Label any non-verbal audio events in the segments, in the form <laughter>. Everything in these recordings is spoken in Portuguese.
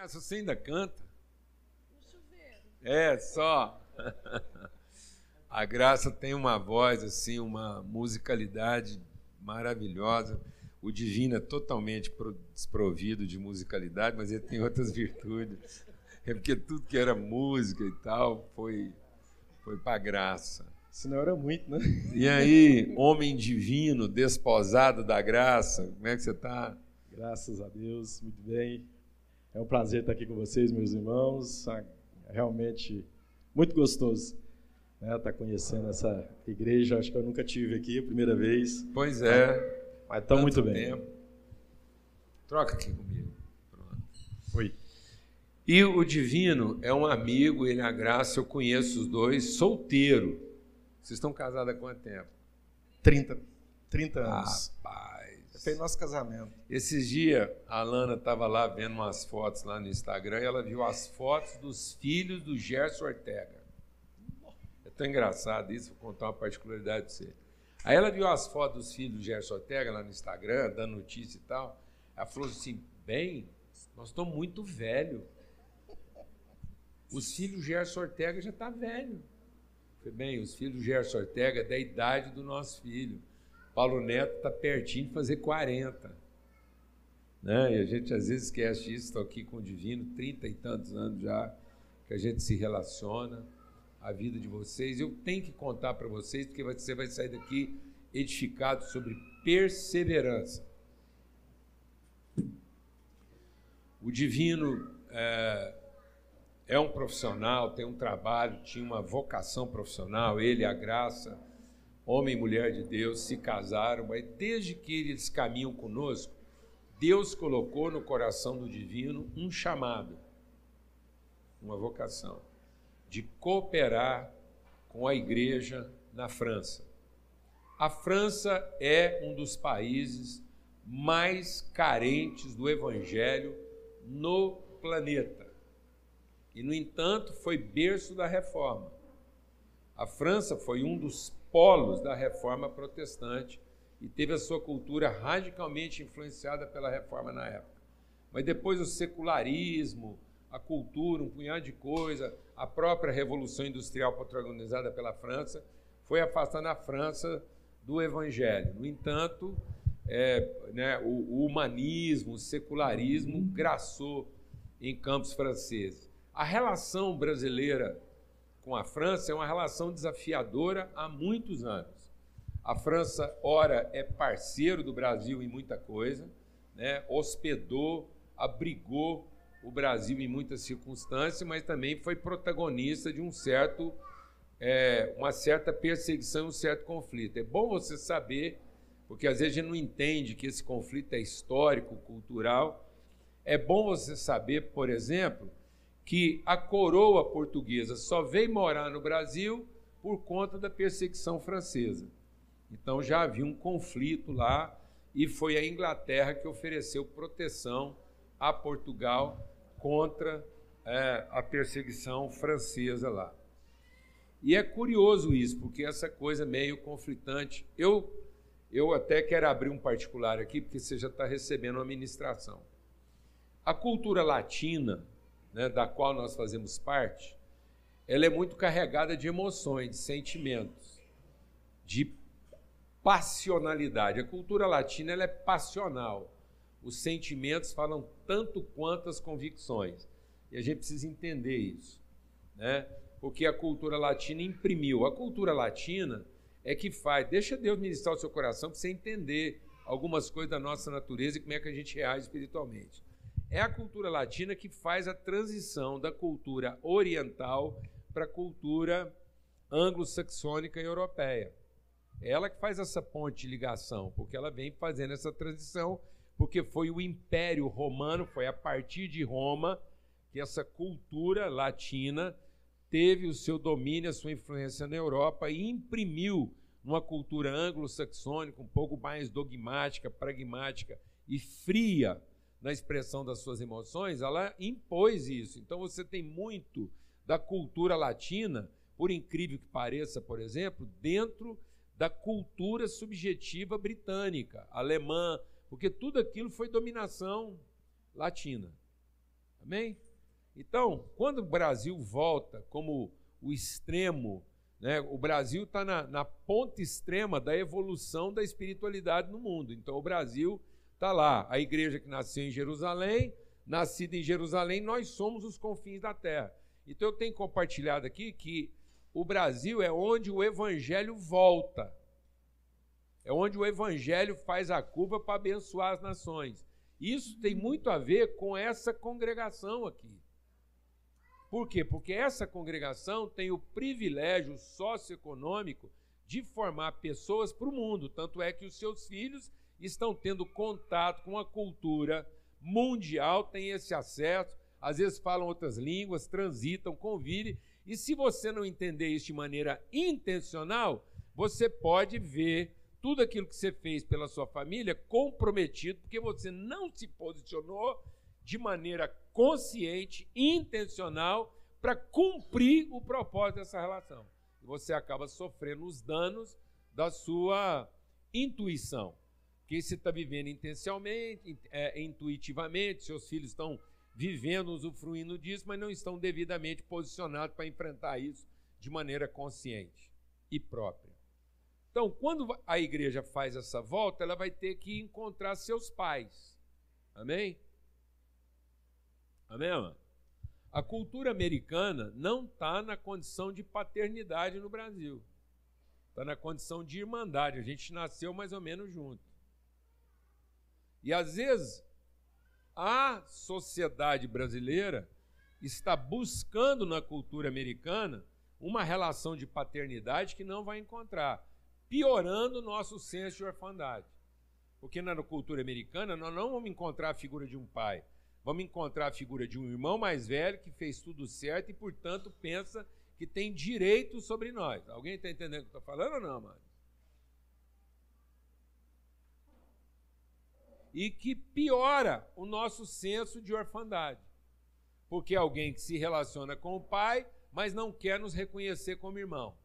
Graça, você ainda canta? É, só. A Graça tem uma voz, assim, uma musicalidade maravilhosa. O Divino é totalmente desprovido de musicalidade, mas ele tem outras <laughs> virtudes. É porque tudo que era música e tal foi, foi para graça. Senão era muito, né? E aí, homem divino, desposado da graça, como é que você está? Graças a Deus, muito bem. É um prazer estar aqui com vocês, meus irmãos. É realmente muito gostoso né, estar conhecendo essa igreja. Acho que eu nunca tive aqui, a primeira vez. Pois é. Mas está muito bem. Tempo. Troca aqui comigo. Pronto. Oi. E o Divino é um amigo, ele é a graça, eu conheço os dois, solteiro. Vocês estão casados há quanto tempo? 30. 30 anos. Rapaz. Foi nosso casamento. Esses dias, a Lana estava lá vendo umas fotos lá no Instagram e ela viu as fotos dos filhos do Gerson Ortega. É tão engraçado isso, vou contar uma particularidade para você. Aí ela viu as fotos dos filhos do Gerson Ortega lá no Instagram, dando notícia e tal. Ela falou assim: bem, nós estamos muito velho. Os filhos do Gerson Ortega já estão tá velho. Falei, bem, os filhos do Gerson Ortega é da idade do nosso filho. Paulo Neto está pertinho de fazer 40. Né? E a gente às vezes esquece isso, estou aqui com o Divino, 30 e tantos anos já, que a gente se relaciona, a vida de vocês. Eu tenho que contar para vocês, porque você vai sair daqui edificado sobre perseverança. O Divino é, é um profissional, tem um trabalho, tinha uma vocação profissional, ele, a graça homem e mulher de Deus, se casaram, mas desde que eles caminham conosco, Deus colocou no coração do divino um chamado, uma vocação, de cooperar com a igreja na França. A França é um dos países mais carentes do evangelho no planeta. E, no entanto, foi berço da reforma. A França foi um dos polos da reforma protestante e teve a sua cultura radicalmente influenciada pela reforma na época. Mas depois o secularismo, a cultura, um punhado de coisa, a própria revolução industrial protagonizada pela França, foi afastando a França do evangelho. No entanto, é, né, o, o humanismo, o secularismo graçou em campos franceses. A relação brasileira com a França é uma relação desafiadora há muitos anos. A França, ora, é parceiro do Brasil em muita coisa, né? hospedou, abrigou o Brasil em muitas circunstâncias, mas também foi protagonista de um certo, é, uma certa perseguição, um certo conflito. É bom você saber, porque às vezes a gente não entende que esse conflito é histórico, cultural. É bom você saber, por exemplo, que a coroa portuguesa só veio morar no Brasil por conta da perseguição francesa. Então já havia um conflito lá e foi a Inglaterra que ofereceu proteção a Portugal contra é, a perseguição francesa lá. E é curioso isso, porque essa coisa meio conflitante. Eu, eu até quero abrir um particular aqui, porque você já está recebendo uma ministração. A cultura latina, né, da qual nós fazemos parte, ela é muito carregada de emoções, de sentimentos, de passionalidade. A cultura latina ela é passional. Os sentimentos falam tanto quanto as convicções. E a gente precisa entender isso. Né? Porque a cultura latina imprimiu. A cultura latina é que faz. Deixa Deus ministrar o seu coração para você entender algumas coisas da nossa natureza e como é que a gente reage espiritualmente. É a cultura latina que faz a transição da cultura oriental para a cultura anglo-saxônica e europeia. É ela que faz essa ponte de ligação, porque ela vem fazendo essa transição, porque foi o Império Romano, foi a partir de Roma que essa cultura latina teve o seu domínio, a sua influência na Europa e imprimiu uma cultura anglo-saxônica um pouco mais dogmática, pragmática e fria na expressão das suas emoções, ela impôs isso. Então você tem muito da cultura latina, por incrível que pareça, por exemplo, dentro da cultura subjetiva britânica, alemã, porque tudo aquilo foi dominação latina. Amém? Então, quando o Brasil volta como o extremo, né, o Brasil está na, na ponta extrema da evolução da espiritualidade no mundo. Então, o Brasil está lá. A igreja que nasceu em Jerusalém, nascida em Jerusalém, nós somos os confins da terra. Então, eu tenho compartilhado aqui que o Brasil é onde o evangelho volta. É onde o evangelho faz a curva para abençoar as nações. Isso tem muito a ver com essa congregação aqui. Por quê? Porque essa congregação tem o privilégio socioeconômico de formar pessoas para o mundo. Tanto é que os seus filhos estão tendo contato com a cultura mundial, têm esse acesso, às vezes falam outras línguas, transitam, convivem. E se você não entender isso de maneira intencional, você pode ver tudo aquilo que você fez pela sua família comprometido, porque você não se posicionou de maneira consciente, intencional, para cumprir o propósito dessa relação. Você acaba sofrendo os danos da sua intuição. Porque você está vivendo intencionalmente, é, intuitivamente, seus filhos estão vivendo, usufruindo disso, mas não estão devidamente posicionados para enfrentar isso de maneira consciente e própria. Então, quando a igreja faz essa volta, ela vai ter que encontrar seus pais. Amém? Amém, mano? A cultura americana não está na condição de paternidade no Brasil. Está na condição de irmandade. A gente nasceu mais ou menos junto. E às vezes a sociedade brasileira está buscando na cultura americana uma relação de paternidade que não vai encontrar, piorando o nosso senso de orfandade. Porque na cultura americana nós não vamos encontrar a figura de um pai, vamos encontrar a figura de um irmão mais velho que fez tudo certo e, portanto, pensa que tem direito sobre nós. Alguém está entendendo o que eu estou falando ou não, mano? E que piora o nosso senso de orfandade. Porque é alguém que se relaciona com o pai, mas não quer nos reconhecer como irmão.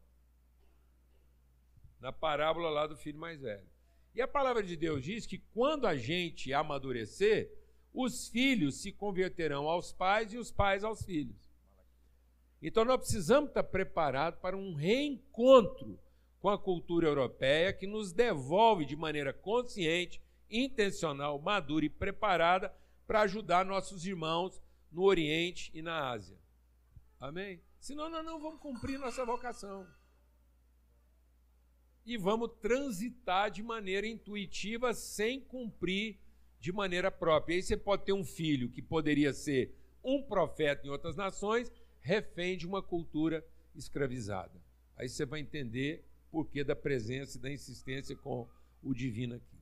Na parábola lá do filho mais velho. E a palavra de Deus diz que quando a gente amadurecer, os filhos se converterão aos pais e os pais aos filhos. Então nós precisamos estar preparados para um reencontro com a cultura europeia que nos devolve de maneira consciente, intencional, madura e preparada para ajudar nossos irmãos no Oriente e na Ásia. Amém? Senão nós não vamos cumprir nossa vocação. E vamos transitar de maneira intuitiva sem cumprir de maneira própria. Aí você pode ter um filho que poderia ser um profeta em outras nações, refém de uma cultura escravizada. Aí você vai entender por que da presença e da insistência com o divino aqui.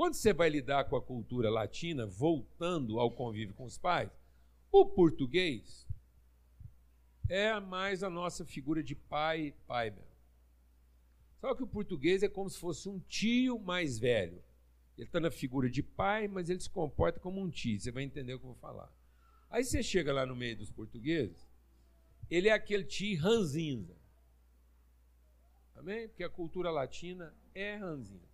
Quando você vai lidar com a cultura latina, voltando ao convívio com os pais, o português é mais a nossa figura de pai, pai mesmo. Só que o português é como se fosse um tio mais velho. Ele está na figura de pai, mas ele se comporta como um tio. Você vai entender o que eu vou falar. Aí você chega lá no meio dos portugueses, ele é aquele tio ranzinza. Amém? Porque a cultura latina é ranzinza.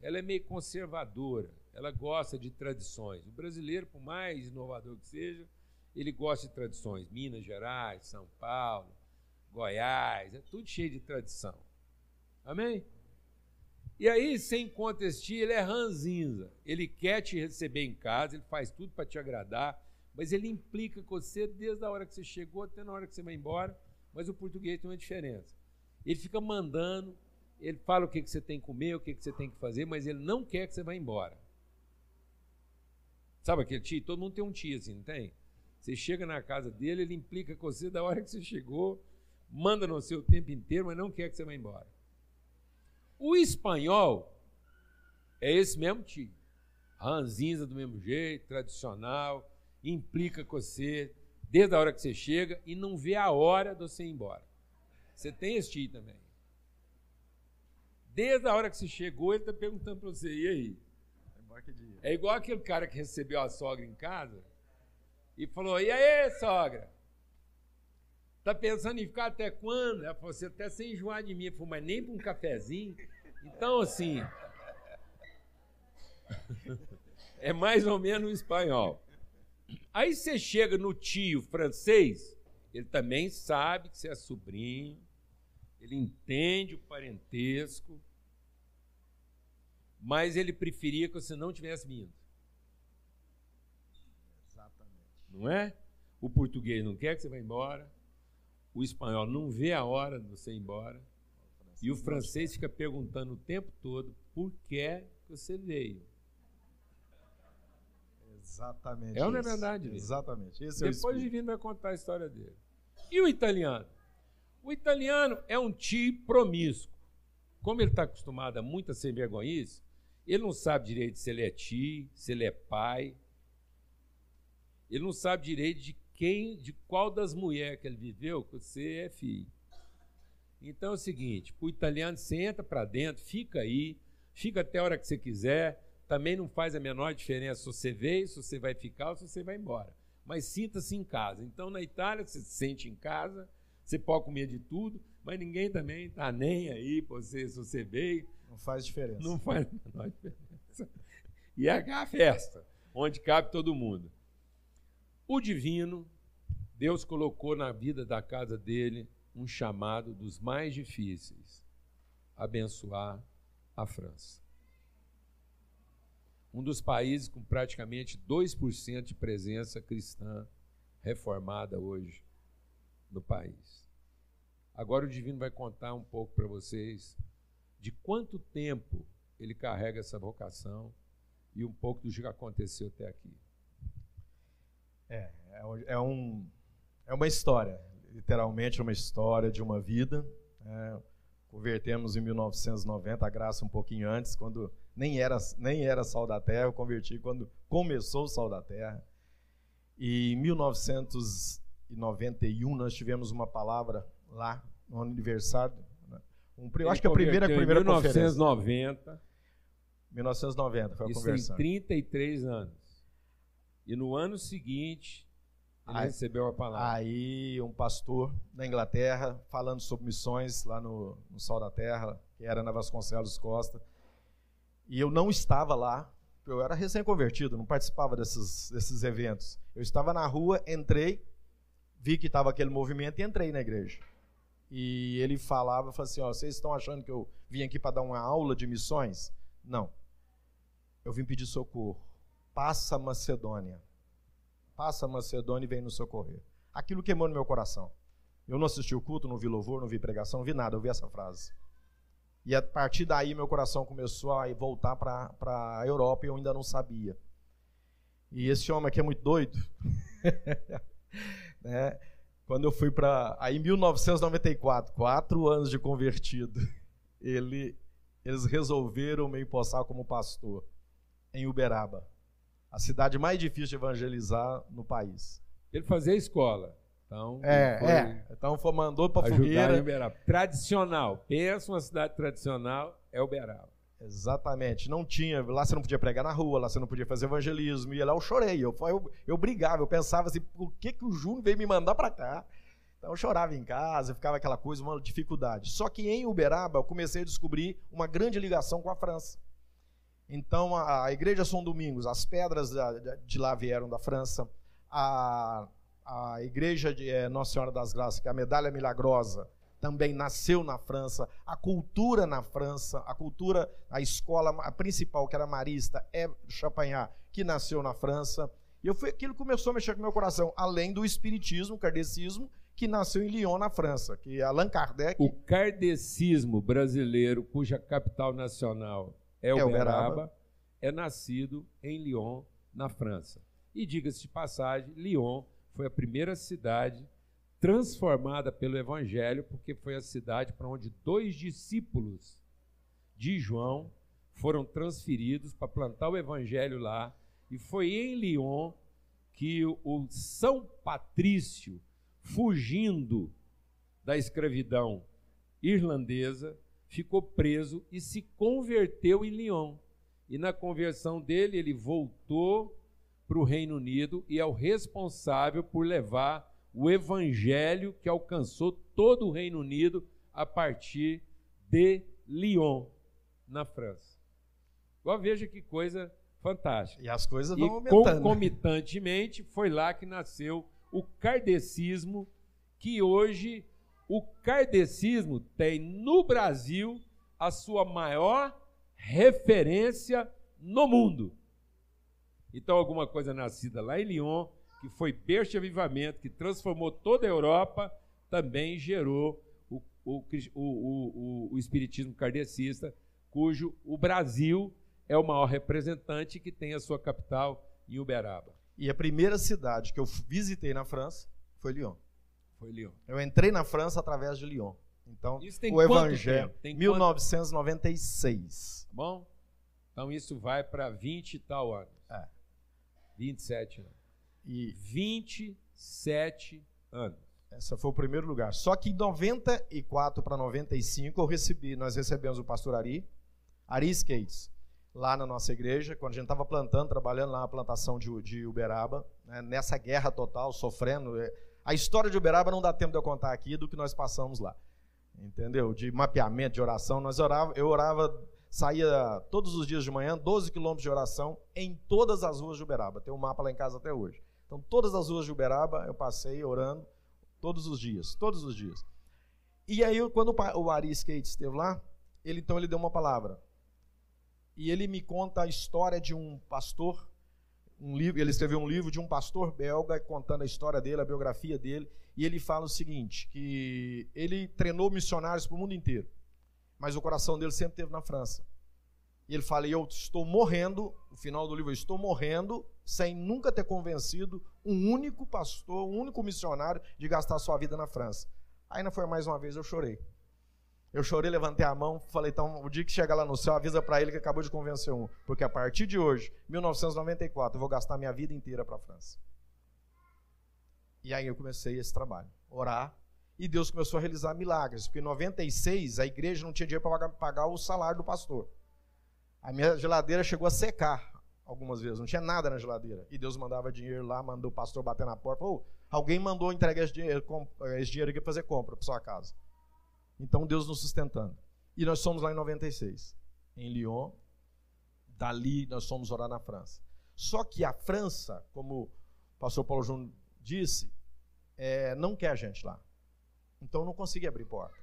Ela é meio conservadora, ela gosta de tradições. O brasileiro, por mais inovador que seja, ele gosta de tradições. Minas Gerais, São Paulo, Goiás, é tudo cheio de tradição. Amém? E aí, sem contestir, ele é ranzinza. Ele quer te receber em casa, ele faz tudo para te agradar, mas ele implica com você desde a hora que você chegou até na hora que você vai embora. Mas o português tem uma diferença. Ele fica mandando, ele fala o que, que você tem que comer, o que, que você tem que fazer, mas ele não quer que você vá embora. Sabe aquele tio? Todo mundo tem um tio assim, não tem? Você chega na casa dele, ele implica com você da hora que você chegou, manda no seu tempo inteiro, mas não quer que você vá embora. O espanhol é esse mesmo tipo. Ranzinza do mesmo jeito, tradicional, implica com você desde a hora que você chega e não vê a hora de você ir embora. Você tem esse tipo também. Desde a hora que você chegou, ele está perguntando para você, e aí? É igual aquele cara que recebeu a sogra em casa e falou, e aí, sogra? Tá pensando em ficar até quando? Ela falou, você até sem enjoar de mim. Eu falei, mas nem para um cafezinho. Então, assim. <laughs> é mais ou menos o espanhol. Aí você chega no tio francês, ele também sabe que você é sobrinho, ele entende o parentesco, mas ele preferia que você não tivesse vindo. Exatamente. Não é? O português não quer que você vá embora, o espanhol não vê a hora de você ir embora, e o francês fica perguntando o tempo todo por que você veio. Exatamente. É não é verdade? Exatamente. É Depois o Divino vai contar a história dele. E o italiano? O italiano é um tio promíscuo. Como ele está acostumado a muita sem vergonhice, ele não sabe direito se ele é tio, se ele é pai. Ele não sabe direito de quem, de qual das mulheres que ele viveu que você é filho. Então é o seguinte: o italiano, você entra para dentro, fica aí, fica até a hora que você quiser. Também não faz a menor diferença se você veio, se você vai ficar ou se você vai embora. Mas sinta-se em casa. Então, na Itália, você se sente em casa, você pode comer de tudo, mas ninguém também está nem aí para você, se você veio. Não faz diferença. Não faz a menor diferença. E é a festa, onde cabe todo mundo. O divino, Deus colocou na vida da casa dele um chamado dos mais difíceis: abençoar a França. Um dos países com praticamente 2% de presença cristã reformada hoje no país. Agora o Divino vai contar um pouco para vocês de quanto tempo ele carrega essa vocação e um pouco do que aconteceu até aqui. É, é, um, é uma história, literalmente uma história de uma vida. É, convertemos em 1990, a graça um pouquinho antes, quando nem era, nem era Sal da Terra, eu converti quando começou o Sal da Terra. E em 1991 nós tivemos uma palavra lá no aniversário. Né? Um, eu acho que a primeira, primeira 1990. conferência. 1990 foi a Isso conversão. tem 33 anos. E no ano seguinte, ele aí, recebeu a palavra. Aí um pastor da Inglaterra falando sobre missões lá no, no Sol da Terra, que era na Vasconcelos Costa. E eu não estava lá, eu era recém-convertido, não participava desses, desses eventos. Eu estava na rua, entrei, vi que estava aquele movimento e entrei na igreja. E ele falava, falava assim, ó, vocês estão achando que eu vim aqui para dar uma aula de missões? Não. Eu vim pedir socorro. Passa Macedônia. Passa Macedônia e vem nos socorrer. Aquilo queimou no meu coração. Eu não assisti o culto, não vi louvor, não vi pregação, não vi nada, eu vi essa frase. E a partir daí meu coração começou a voltar para a Europa e eu ainda não sabia. E esse homem aqui é muito doido. <laughs> né? Quando eu fui para. Aí em 1994, quatro anos de convertido, <laughs> ele, eles resolveram me empossar como pastor em Uberaba, a cidade mais difícil de evangelizar no país. Ele fazia escola. Então, é, foi é. Então foi, mandou para Fogueira. Em Uberaba. Tradicional. Pensa uma cidade tradicional, é Uberaba. Exatamente. Não tinha. Lá você não podia pregar na rua, lá você não podia fazer evangelismo. E lá eu chorei. Eu, eu, eu brigava, eu pensava assim, por que, que o Júnior veio me mandar para cá? Então eu chorava em casa, ficava aquela coisa, uma dificuldade. Só que em Uberaba eu comecei a descobrir uma grande ligação com a França. Então a, a Igreja São Domingos, as pedras de, de lá vieram da França. A, a igreja de é, Nossa Senhora das Graças, que é a medalha milagrosa, também nasceu na França. A cultura na França, a cultura, a escola a principal, que era marista, é Champagnat, que nasceu na França. E eu fui, aquilo começou a mexer com o meu coração, além do espiritismo, o kardecismo, que nasceu em Lyon, na França, que é Allan Kardec. O kardecismo brasileiro, cuja capital nacional é, é Uberaba, é nascido em Lyon, na França. E diga-se de passagem, Lyon foi a primeira cidade transformada pelo Evangelho, porque foi a cidade para onde dois discípulos de João foram transferidos para plantar o Evangelho lá. E foi em Lyon que o São Patrício, fugindo da escravidão irlandesa, ficou preso e se converteu em Lyon. E na conversão dele, ele voltou para o Reino Unido e é o responsável por levar o evangelho que alcançou todo o Reino Unido a partir de Lyon, na França. Agora veja que coisa fantástica. E as coisas vão e aumentando. concomitantemente, foi lá que nasceu o kardecismo, que hoje o kardecismo tem no Brasil a sua maior referência no mundo. Então, alguma coisa nascida lá em Lyon, que foi de avivamento, que transformou toda a Europa, também gerou o, o, o, o, Espiritismo kardecista, cujo o Brasil é o maior representante que tem a sua capital em Uberaba. E a primeira cidade que eu visitei na França foi Lyon. Foi Lyon. Eu entrei na França através de Lyon. Então, o Evangelho, tem 1996. Tá bom? Então isso vai para 20 e tal anos. É. 27 anos. E 27 anos. Esse foi o primeiro lugar. Só que em 94 para 95 eu recebi, nós recebemos o pastor Ari, Ari Skates, lá na nossa igreja, quando a gente estava plantando, trabalhando lá na plantação de, de Uberaba, né, nessa guerra total, sofrendo. É, a história de Uberaba não dá tempo de eu contar aqui do que nós passamos lá. Entendeu? De mapeamento, de oração. Nós orava, eu orava saía todos os dias de manhã, 12 quilômetros de oração em todas as ruas de Uberaba. Tem um mapa lá em casa até hoje. Então, todas as ruas de Uberaba eu passei orando todos os dias, todos os dias. E aí, quando o Ari Skate esteve lá, ele então ele deu uma palavra. E ele me conta a história de um pastor, um livro, ele escreveu um livro de um pastor belga contando a história dele, a biografia dele, e ele fala o seguinte, que ele treinou missionários para o mundo inteiro mas o coração dele sempre esteve na França. E ele fala: Eu estou morrendo, no final do livro, eu estou morrendo sem nunca ter convencido um único pastor, um único missionário de gastar sua vida na França. Aí não foi mais uma vez, eu chorei. Eu chorei, levantei a mão, falei: Então, o dia que chegar lá no céu, avisa para ele que acabou de convencer um, porque a partir de hoje, 1994, eu vou gastar minha vida inteira para a França. E aí eu comecei esse trabalho, orar e Deus começou a realizar milagres, porque em 96 a igreja não tinha dinheiro para pagar o salário do pastor. A minha geladeira chegou a secar algumas vezes, não tinha nada na geladeira. E Deus mandava dinheiro lá, mandou o pastor bater na porta, falou, alguém mandou entregar esse dinheiro, esse dinheiro aqui para fazer compra para sua casa. Então Deus nos sustentando. E nós somos lá em 96, em Lyon. Dali nós fomos orar na França. Só que a França, como o pastor Paulo Júnior disse, é, não quer a gente lá. Então não consegui abrir porta.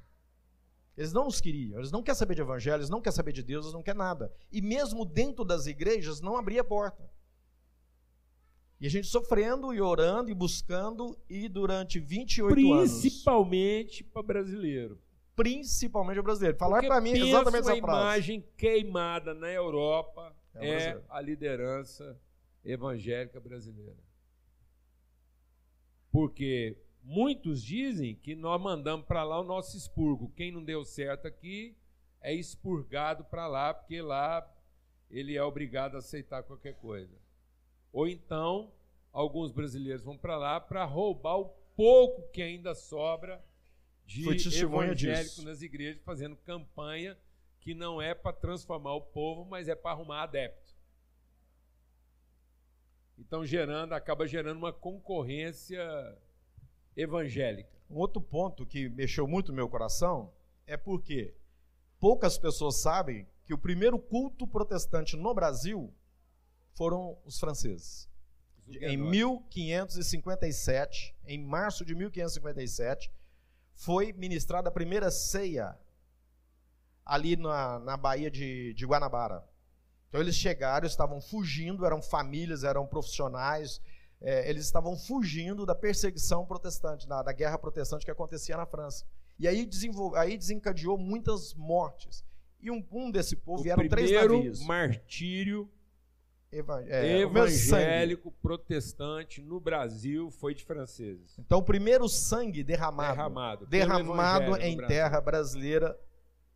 Eles não os queriam, eles não querem saber de evangelho, eles não querem saber de Deus, eles não querem nada. E mesmo dentro das igrejas não abria porta. E a gente sofrendo e orando e buscando, e durante 28 Principalmente anos. Principalmente para brasileiro. Principalmente para brasileiro. Falar para mim exatamente essa frase. A imagem queimada na Europa é, é a liderança evangélica brasileira. Porque Muitos dizem que nós mandamos para lá o nosso expurgo. Quem não deu certo aqui é expurgado para lá, porque lá ele é obrigado a aceitar qualquer coisa. Ou então, alguns brasileiros vão para lá para roubar o pouco que ainda sobra de evangélico disso. nas igrejas, fazendo campanha que não é para transformar o povo, mas é para arrumar adepto. Então gerando, acaba gerando uma concorrência evangélica. Um outro ponto que mexeu muito no meu coração é porque poucas pessoas sabem que o primeiro culto protestante no Brasil foram os franceses. Em 1557, em março de 1557, foi ministrada a primeira ceia ali na, na Baía de, de Guanabara. Então eles chegaram, estavam fugindo, eram famílias, eram profissionais, é, eles estavam fugindo da perseguição protestante, da, da, guerra protestante que acontecia na França. E aí, aí desencadeou muitas mortes. E um, um desse povo o vieram três navios. martírio Eva é, evangélico protestante no Brasil foi de franceses. Então, o primeiro sangue derramado, derramado, derramado em terra brasileira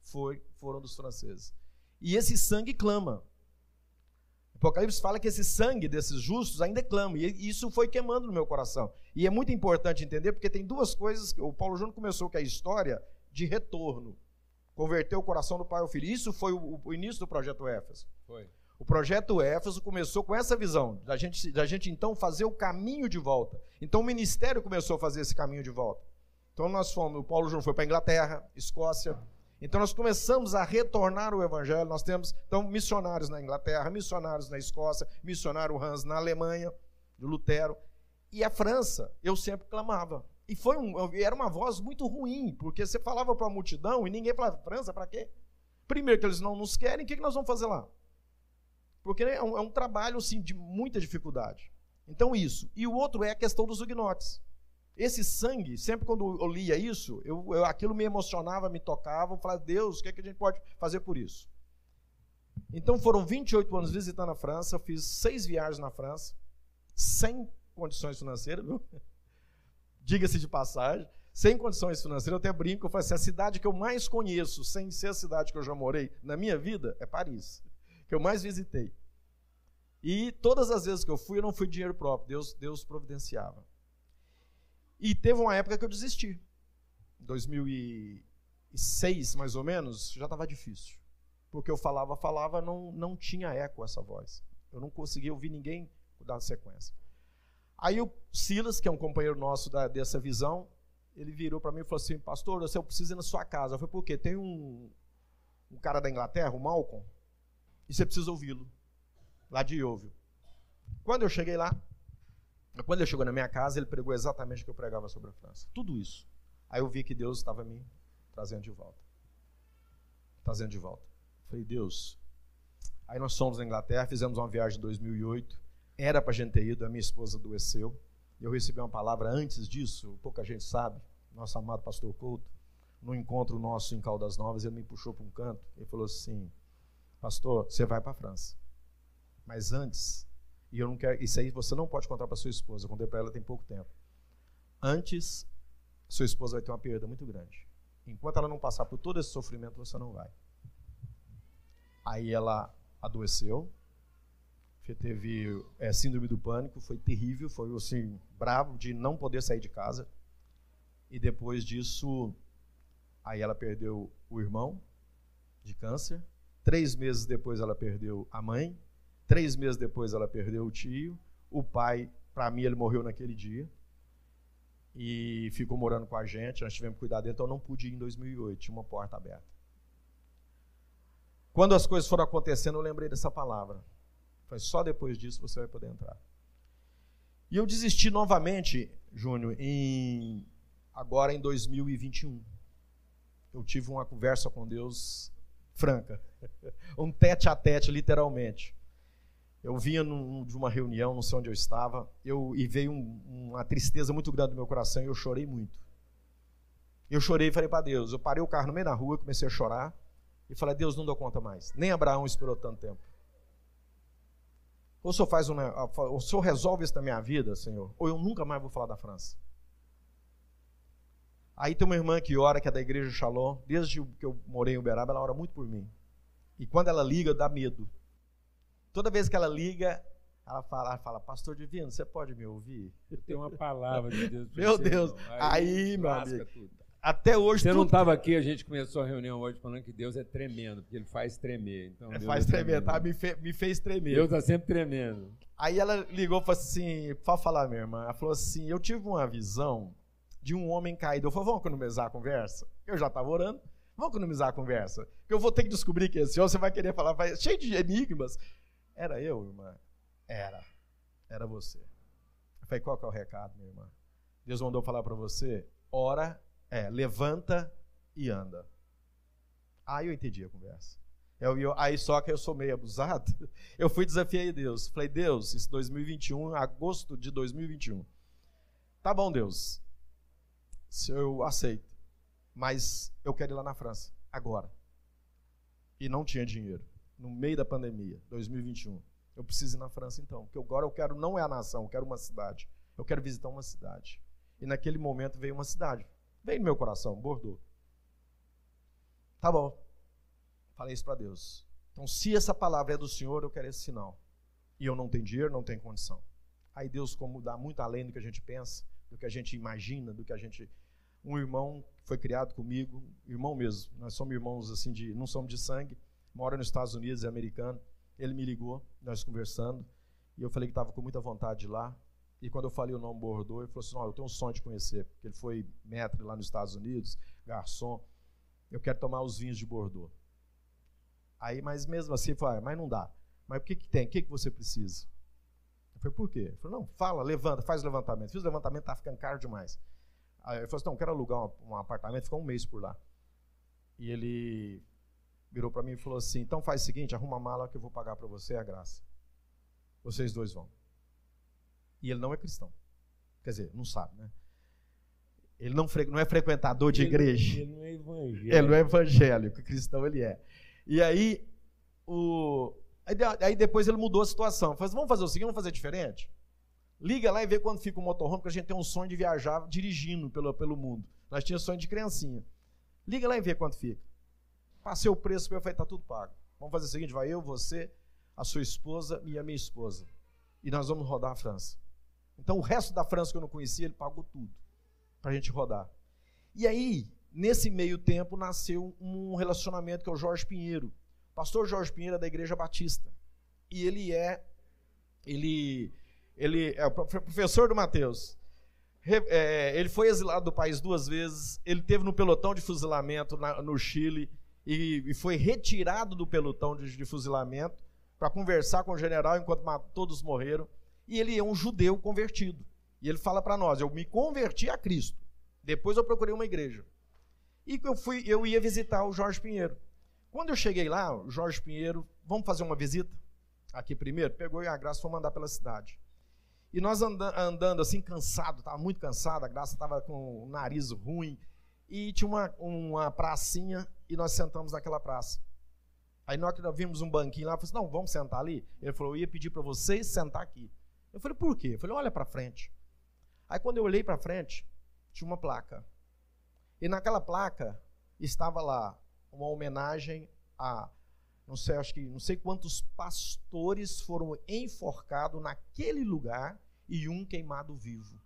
foi, foram dos franceses. E esse sangue clama. Apocalipse fala que esse sangue desses justos ainda clama, e isso foi queimando no meu coração. E é muito importante entender, porque tem duas coisas. O Paulo Júnior começou com a história de retorno. Converteu o coração do pai ao filho. Isso foi o, o início do projeto Éfeso. Foi. O projeto Éfeso começou com essa visão, da gente, da gente então fazer o caminho de volta. Então o ministério começou a fazer esse caminho de volta. Então nós fomos, o Paulo Júnior foi para a Inglaterra, Escócia, Então nós começamos a retornar o evangelho. Nós temos então missionários na Inglaterra, missionários na Escócia, missionário Hans na Alemanha, de Lutero. E a França, eu sempre clamava. E foi um, era uma voz muito ruim, porque você falava para a multidão e ninguém falava, França, para quê? Primeiro que eles não nos querem, o que, que nós vamos fazer lá? Porque é um, é um trabalho assim, de muita dificuldade. Então, isso. E o outro é a questão dos huguenotes. Esse sangue, sempre quando eu lia isso, eu, eu, aquilo me emocionava, me tocava, eu falava, Deus, o que, é que a gente pode fazer por isso? Então foram 28 anos visitando a França, fiz seis viagens na França, sem condições financeiras? <laughs> Diga-se de passagem, sem condições financeiras, eu até brinco, eu falo assim, a cidade que eu mais conheço, sem ser a cidade que eu já morei na minha vida, é Paris, que eu mais visitei. E todas as vezes que eu fui, eu não fui dinheiro próprio, Deus, Deus providenciava. E teve uma época que eu desisti. 2006, mais ou menos, já estava difícil. Porque eu falava, falava, não, não tinha eco essa voz. Eu não conseguia ouvir ninguém dar sequência. Aí o Silas, que é um companheiro nosso da, dessa visão, ele virou para mim e falou assim: Pastor, eu preciso ir na sua casa. Eu falei: Por quê? Tem um, um cara da Inglaterra, o Malcolm, e você precisa ouvi-lo, lá de Yeovil. Quando eu cheguei lá, quando ele chegou na minha casa, ele pregou exatamente o que eu pregava sobre a França. Tudo isso. Aí eu vi que Deus estava me trazendo de volta. Trazendo de volta. Falei, Deus. Aí nós fomos na Inglaterra, fizemos uma viagem em 2008. Era para a gente ter ido, a minha esposa adoeceu. Eu recebi uma palavra antes disso, pouca gente sabe. Nosso amado pastor Couto, no encontro nosso em Caldas Novas, ele me puxou para um canto e falou assim: Pastor, você vai para a França. Mas antes, e eu não quero. Isso aí você não pode contar para sua esposa. Eu contei para ela tem pouco tempo. Antes, sua esposa vai ter uma perda muito grande. Enquanto ela não passar por todo esse sofrimento, você não vai. Aí ela adoeceu, teve é, síndrome do pânico, foi terrível, foi assim, bravo de não poder sair de casa. E depois disso, aí ela perdeu o irmão de câncer. Três meses depois ela perdeu a mãe Três meses depois ela perdeu o tio. O pai, para mim, ele morreu naquele dia. E ficou morando com a gente. Nós tivemos que cuidar dele, então eu não pude ir em 2008. Tinha uma porta aberta. Quando as coisas foram acontecendo, eu lembrei dessa palavra. Foi só depois disso você vai poder entrar. E eu desisti novamente, Júnior, em agora em 2021. Eu tive uma conversa com Deus franca, <laughs> um tete a tete, literalmente. Eu vinha num, de uma reunião, não sei onde eu estava, eu, e veio um, uma tristeza muito grande no meu coração e eu chorei muito. Eu chorei e falei para Deus, eu parei o carro no meio da rua, comecei a chorar e falei, Deus, não dou conta mais. Nem Abraão esperou tanto tempo. Ou o senhor faz um, ou o senhor resolve isso na minha vida, Senhor, ou eu nunca mais vou falar da França. Aí tem uma irmã que ora, que é da igreja Shalom, desde que eu morei em Uberaba, ela ora muito por mim. E quando ela liga, dá medo. Toda vez que ela liga, ela fala, ela fala, pastor divino, você pode me ouvir? Eu tenho uma palavra de Deus. <laughs> Meu você, Deus, aí, aí meu amigo. Tudo. Até hoje. Você tudo... não estava aqui, a gente começou a reunião hoje falando que Deus é tremendo, porque ele faz tremer. Então, é, faz é tremer, tá? Me, fe, me, fez tremer. Deus está sempre tremendo. Aí ela ligou e falou assim: pode falar, minha irmã. Ela falou assim: eu tive uma visão de um homem caído. Eu falei, vamos economizar a conversa? Eu já estava orando. Vamos economizar a conversa. Porque eu vou ter que descobrir que esse homem você vai querer falar, vai, cheio de enigmas. Era eu, irmã? Era. Era você. Eu falei, qual que é o recado, minha irmã? Deus mandou falar para você, ora, é, levanta e anda. Aí eu entendi a conversa. Eu, eu, aí só que eu sou meio abusado, <laughs> eu fui desafiar Deus. Falei, Deus, isso 2021, agosto de 2021. Tá bom, Deus. Eu aceito. Mas eu quero ir lá na França, agora. E não tinha dinheiro no meio da pandemia, 2021. Eu preciso ir na França então, porque agora eu quero não é a nação, eu quero uma cidade. Eu quero visitar uma cidade. E naquele momento veio uma cidade. Veio no meu coração, Bordeaux. Tá bom. Falei isso para Deus. Então, se essa palavra é do Senhor, eu quero esse sinal. E eu não tenho dinheiro, não tenho condição. Aí Deus, como dá muito além do que a gente pensa, do que a gente imagina, do que a gente. Um irmão foi criado comigo, irmão mesmo. Nós somos irmãos assim de, não somos de sangue, mora nos Estados Unidos, é americano. Ele me ligou, nós conversando, e eu falei que estava com muita vontade de ir lá. E quando eu falei o nome Bordeaux, ele falou assim: oh, eu tenho um sonho de conhecer, porque ele foi mestre lá nos Estados Unidos, garçom. Eu quero tomar os vinhos de Bordeaux. Aí, mas mesmo assim, falei, ah, mas não dá. Mas o que, que tem? O que, que você precisa? Eu falei, por quê? Ele falou, não, fala, levanta, faz o levantamento. Fiz o levantamento, tá ficando caro demais. Aí ele falou assim, não, quero alugar um, um apartamento, ficar um mês por lá. E ele virou para mim e falou assim, então faz o seguinte, arruma a mala que eu vou pagar para você a graça. Vocês dois vão. E ele não é cristão. Quer dizer, não sabe, né? Ele não, não é frequentador de ele, igreja. Ele não é evangélico. Ele não é evangélico, cristão ele é. E aí, o, aí, depois ele mudou a situação. Falou, assim, vamos fazer o seguinte, vamos fazer diferente? Liga lá e vê quando fica o motorhome, porque a gente tem um sonho de viajar dirigindo pelo, pelo mundo. Nós tínhamos sonho de criancinha. Liga lá e vê quanto fica. Passei o preço, eu falei, tá tudo pago. Vamos fazer o seguinte, vai eu, você, a sua esposa e a minha esposa. E nós vamos rodar a França. Então o resto da França que eu não conhecia, ele pagou tudo para a gente rodar. E aí, nesse meio tempo, nasceu um relacionamento que é o Jorge Pinheiro. Pastor Jorge Pinheiro é da Igreja Batista. E ele é ele ele é o professor do Mateus. É, ele foi exilado do país duas vezes. Ele teve no pelotão de fuzilamento na, no Chile e, e, foi retirado do pelotão de, de fuzilamento para conversar com o general enquanto todos morreram. E ele é um judeu convertido. E ele fala para nós: eu me converti a Cristo. Depois eu procurei uma igreja. E eu fui, eu ia visitar o Jorge Pinheiro. Quando eu cheguei lá, o Jorge Pinheiro, vamos fazer uma visita aqui primeiro? Pegou a Graça foi mandar pela cidade. E nós andando, andando assim, cansado, estava muito cansado, a Graça estava com o nariz ruim. E tinha uma, uma pracinha e nós sentamos naquela praça. Aí nós vimos um banquinho lá, eu falei assim, não, vamos sentar ali? Ele falou, eu ia pedir para vocês sentar aqui. Eu falei, por quê? Eu falei, olha para frente. Aí quando eu olhei para frente, tinha uma placa. E naquela placa estava lá uma homenagem a não sei, acho que não sei quantos pastores foram enforcados naquele lugar e um queimado vivo.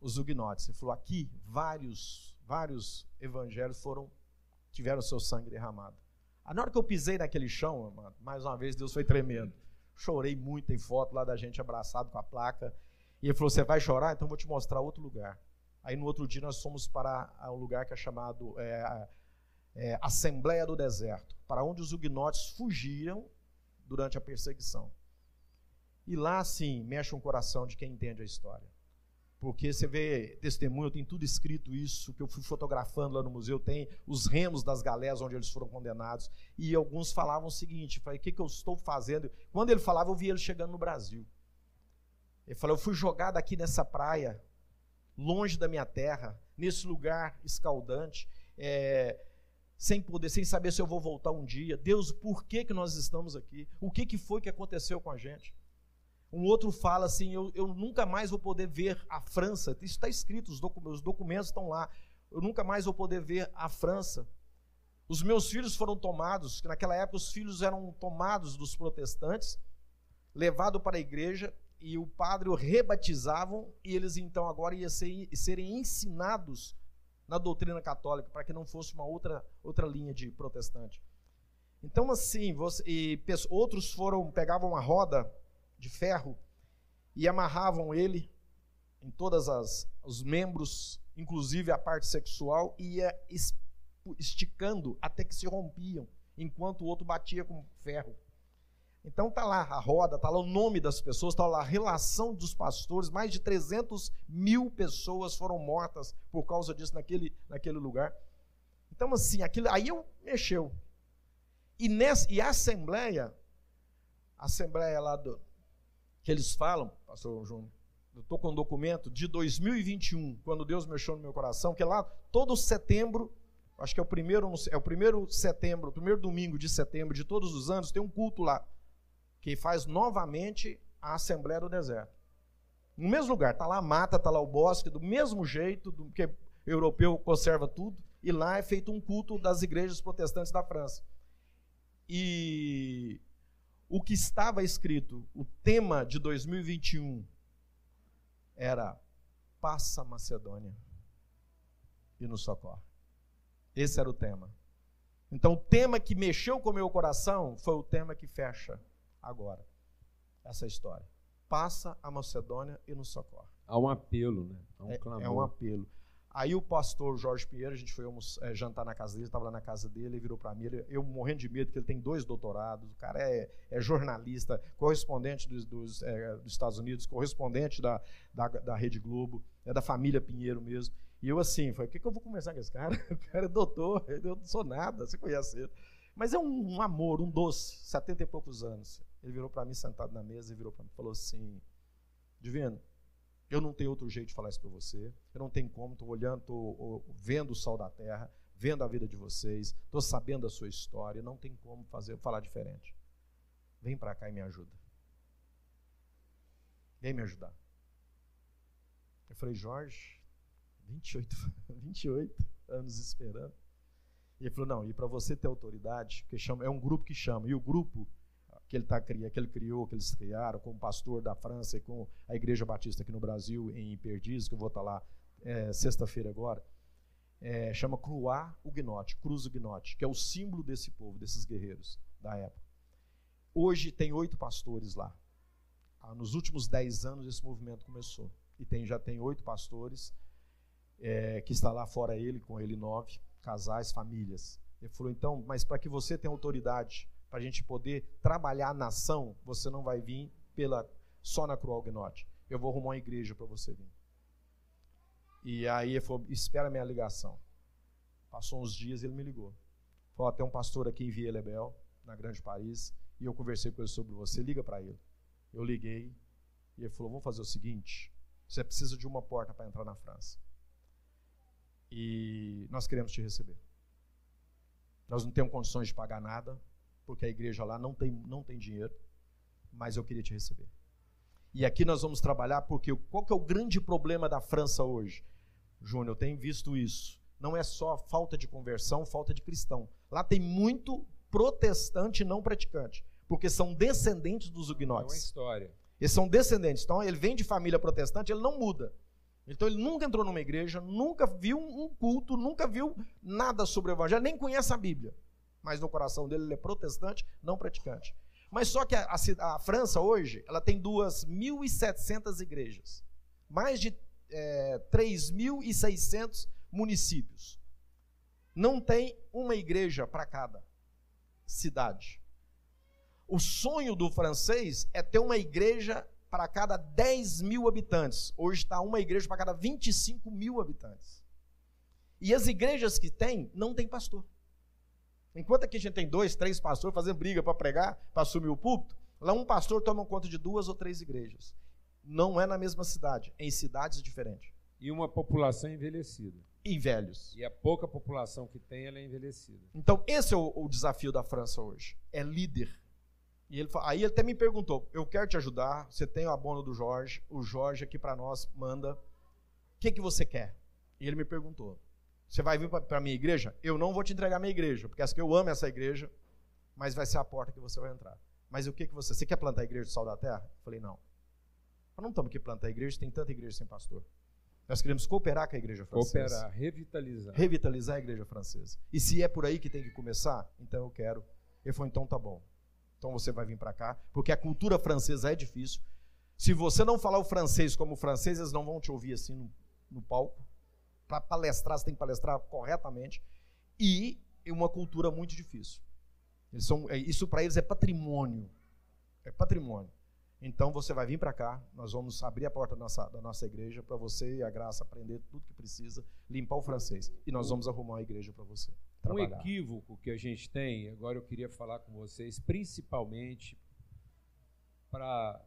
Os huguenotes. Ele falou aqui vários vários evangelhos foram tiveram seu sangue derramado. A na hora que eu pisei naquele chão, mais uma vez Deus foi tremendo. Chorei muito, tem foto lá da gente abraçado com a placa. E ele falou: Você vai chorar? Então eu vou te mostrar outro lugar. Aí no outro dia nós fomos para um lugar que é chamado é, é, Assembleia do Deserto, para onde os huguenotes fugiam durante a perseguição. E lá, sim, mexe o coração de quem entende a história. Porque você vê testemunho, tem tudo escrito isso, que eu fui fotografando lá no museu, tem os remos das galés onde eles foram condenados. E alguns falavam o seguinte: falei, o que, que eu estou fazendo? Quando ele falava, eu via ele chegando no Brasil. Ele falou: Eu fui jogado aqui nessa praia, longe da minha terra, nesse lugar escaldante, é, sem poder, sem saber se eu vou voltar um dia. Deus, por que, que nós estamos aqui? O que, que foi que aconteceu com a gente? Um outro fala assim: eu, eu nunca mais vou poder ver a França. Isso está escrito, os, docu os documentos estão lá. Eu nunca mais vou poder ver a França. Os meus filhos foram tomados, naquela época os filhos eram tomados dos protestantes, levados para a igreja e o padre o rebatizavam e eles então agora iam ser, serem ensinados na doutrina católica para que não fosse uma outra outra linha de protestante. Então assim, você, e outros foram pegavam uma roda de ferro e amarravam ele em todas as os membros, inclusive a parte sexual, e ia esticando até que se rompiam, enquanto o outro batia com ferro. Então tá lá a roda, tá lá o nome das pessoas, tá lá a relação dos pastores. Mais de 300 mil pessoas foram mortas por causa disso naquele, naquele lugar. Então assim, aquilo, aí eu mexeu. E, nessa, e a assembleia, a assembleia lá do, que eles falam, pastor Júnior, eu estou com um documento de 2021, quando Deus mexeu no meu coração, que é lá todo setembro, acho que é o primeiro, é o primeiro setembro, o primeiro domingo de setembro de todos os anos, tem um culto lá que faz novamente a Assembleia do Deserto. No mesmo lugar, está lá a mata, está lá o bosque, do mesmo jeito, do, que europeu conserva tudo, e lá é feito um culto das igrejas protestantes da França. E o que estava escrito, o tema de 2021 era Passa Macedônia e nos socorre. Esse era o tema. Então, o tema que mexeu com o meu coração foi o tema que fecha agora essa história. Passa a Macedônia e nos socorre. Há um apelo, né? Há um é, clamor. É um apelo. Aí o pastor Jorge Pinheiro, a gente foi é, jantar na casa dele, estava lá na casa dele, ele virou para mim, ele, eu morrendo de medo, que ele tem dois doutorados, o cara é, é jornalista, correspondente dos, dos, é, dos, Estados Unidos, correspondente da, da, da, Rede Globo, é da família Pinheiro mesmo. E eu assim, falei, o que, que eu vou conversar com esse cara? <laughs> O cara é doutor, eu não sou nada, você conhece ele. Mas é um, um amor, um doce, setenta e poucos anos. Ele virou para mim, sentado na mesa, e virou para mim falou assim, Divino, eu não tenho outro jeito de falar isso para você. Eu não tenho como. Estou olhando, estou vendo o sol da terra, vendo a vida de vocês, estou sabendo a sua história. Não tem como fazer, falar diferente. Vem para cá e me ajuda. Vem me ajudar. Eu falei, Jorge, 28, 28 <laughs> anos esperando. E ele falou, não, e para você ter autoridade, que chama, é um grupo que chama, e o grupo que ele, tá, que ele criou, que eles criaram, com o pastor da França e com a Igreja Batista aqui no Brasil, em Perdizes, que eu vou estar tá lá é, sexta-feira agora, é, chama Croix Huguenote, Cruz Huguenote, que é o símbolo desse povo, desses guerreiros da época. Hoje tem oito pastores lá. Ah, nos últimos dez anos esse movimento começou. E tem, já tem oito pastores, é, que está lá fora ele, com ele nove, casais, famílias. Ele falou, então, mas para que você tenha autoridade para a gente poder trabalhar a nação, você não vai vir pela só na Cruel Gnote. Eu vou arrumar uma igreja para você vir. E aí ele falou, espera minha ligação. Passou uns dias ele me ligou. Falou, tem um pastor aqui em Via-Lebel, na Grande Paris, e eu conversei com ele sobre você, liga para ele. Eu liguei, e ele falou, vamos fazer o seguinte, você precisa de uma porta para entrar na França. E nós queremos te receber. Nós não temos condições de pagar nada, porque a igreja lá não tem, não tem dinheiro, mas eu queria te receber. E aqui nós vamos trabalhar porque qual que é o grande problema da França hoje? Júnior, eu tenho visto isso. Não é só falta de conversão, falta de cristão. Lá tem muito protestante não praticante, porque são descendentes dos huguenotes. É uma história. Eles são descendentes. Então ele vem de família protestante, ele não muda. Então ele nunca entrou numa igreja, nunca viu um culto, nunca viu nada sobre o evangelho, nem conhece a Bíblia mas no coração dele ele é protestante, não praticante. Mas só que a, a, a França hoje, ela tem 2.700 igrejas, mais de é, 3.600 municípios. Não tem uma igreja para cada cidade. O sonho do francês é ter uma igreja para cada 10 mil habitantes. Hoje está uma igreja para cada 25 mil habitantes. E as igrejas que tem, não tem pastor. Enquanto aqui a gente tem dois, três pastores fazendo briga para pregar, para assumir o púlpito, lá um pastor toma conta de duas ou três igrejas. Não é na mesma cidade, é em cidades diferentes. E uma população envelhecida. E velhos. E a pouca população que tem, ela é envelhecida. Então, esse é o, o desafio da França hoje. É líder. E ele, aí ele até me perguntou: eu quero te ajudar, você tem o abono do Jorge, o Jorge aqui para nós manda. O que, que você quer? E ele me perguntou: você vai vir para a minha igreja? Eu não vou te entregar a minha igreja, porque que eu amo essa igreja, mas vai ser a porta que você vai entrar. Mas o que, que você. Você quer plantar a igreja do Sal da Terra? Eu falei, não. Nós não estamos aqui plantar a igreja, tem tanta igreja sem pastor. Nós queremos cooperar com a igreja francesa. Cooperar, revitalizar. Revitalizar a igreja francesa. E se é por aí que tem que começar, então eu quero. Ele falou, então tá bom. Então você vai vir para cá, porque a cultura francesa é difícil. Se você não falar o francês como francês, eles não vão te ouvir assim no, no palco para palestrar, você tem que palestrar corretamente. E uma cultura muito difícil. São, é, isso para eles é patrimônio. É patrimônio. Então você vai vir para cá, nós vamos abrir a porta da nossa, da nossa igreja para você e a graça aprender tudo que precisa, limpar o francês. E nós vamos arrumar uma igreja para você. Trabalhar. Um equívoco que a gente tem, agora eu queria falar com vocês, principalmente para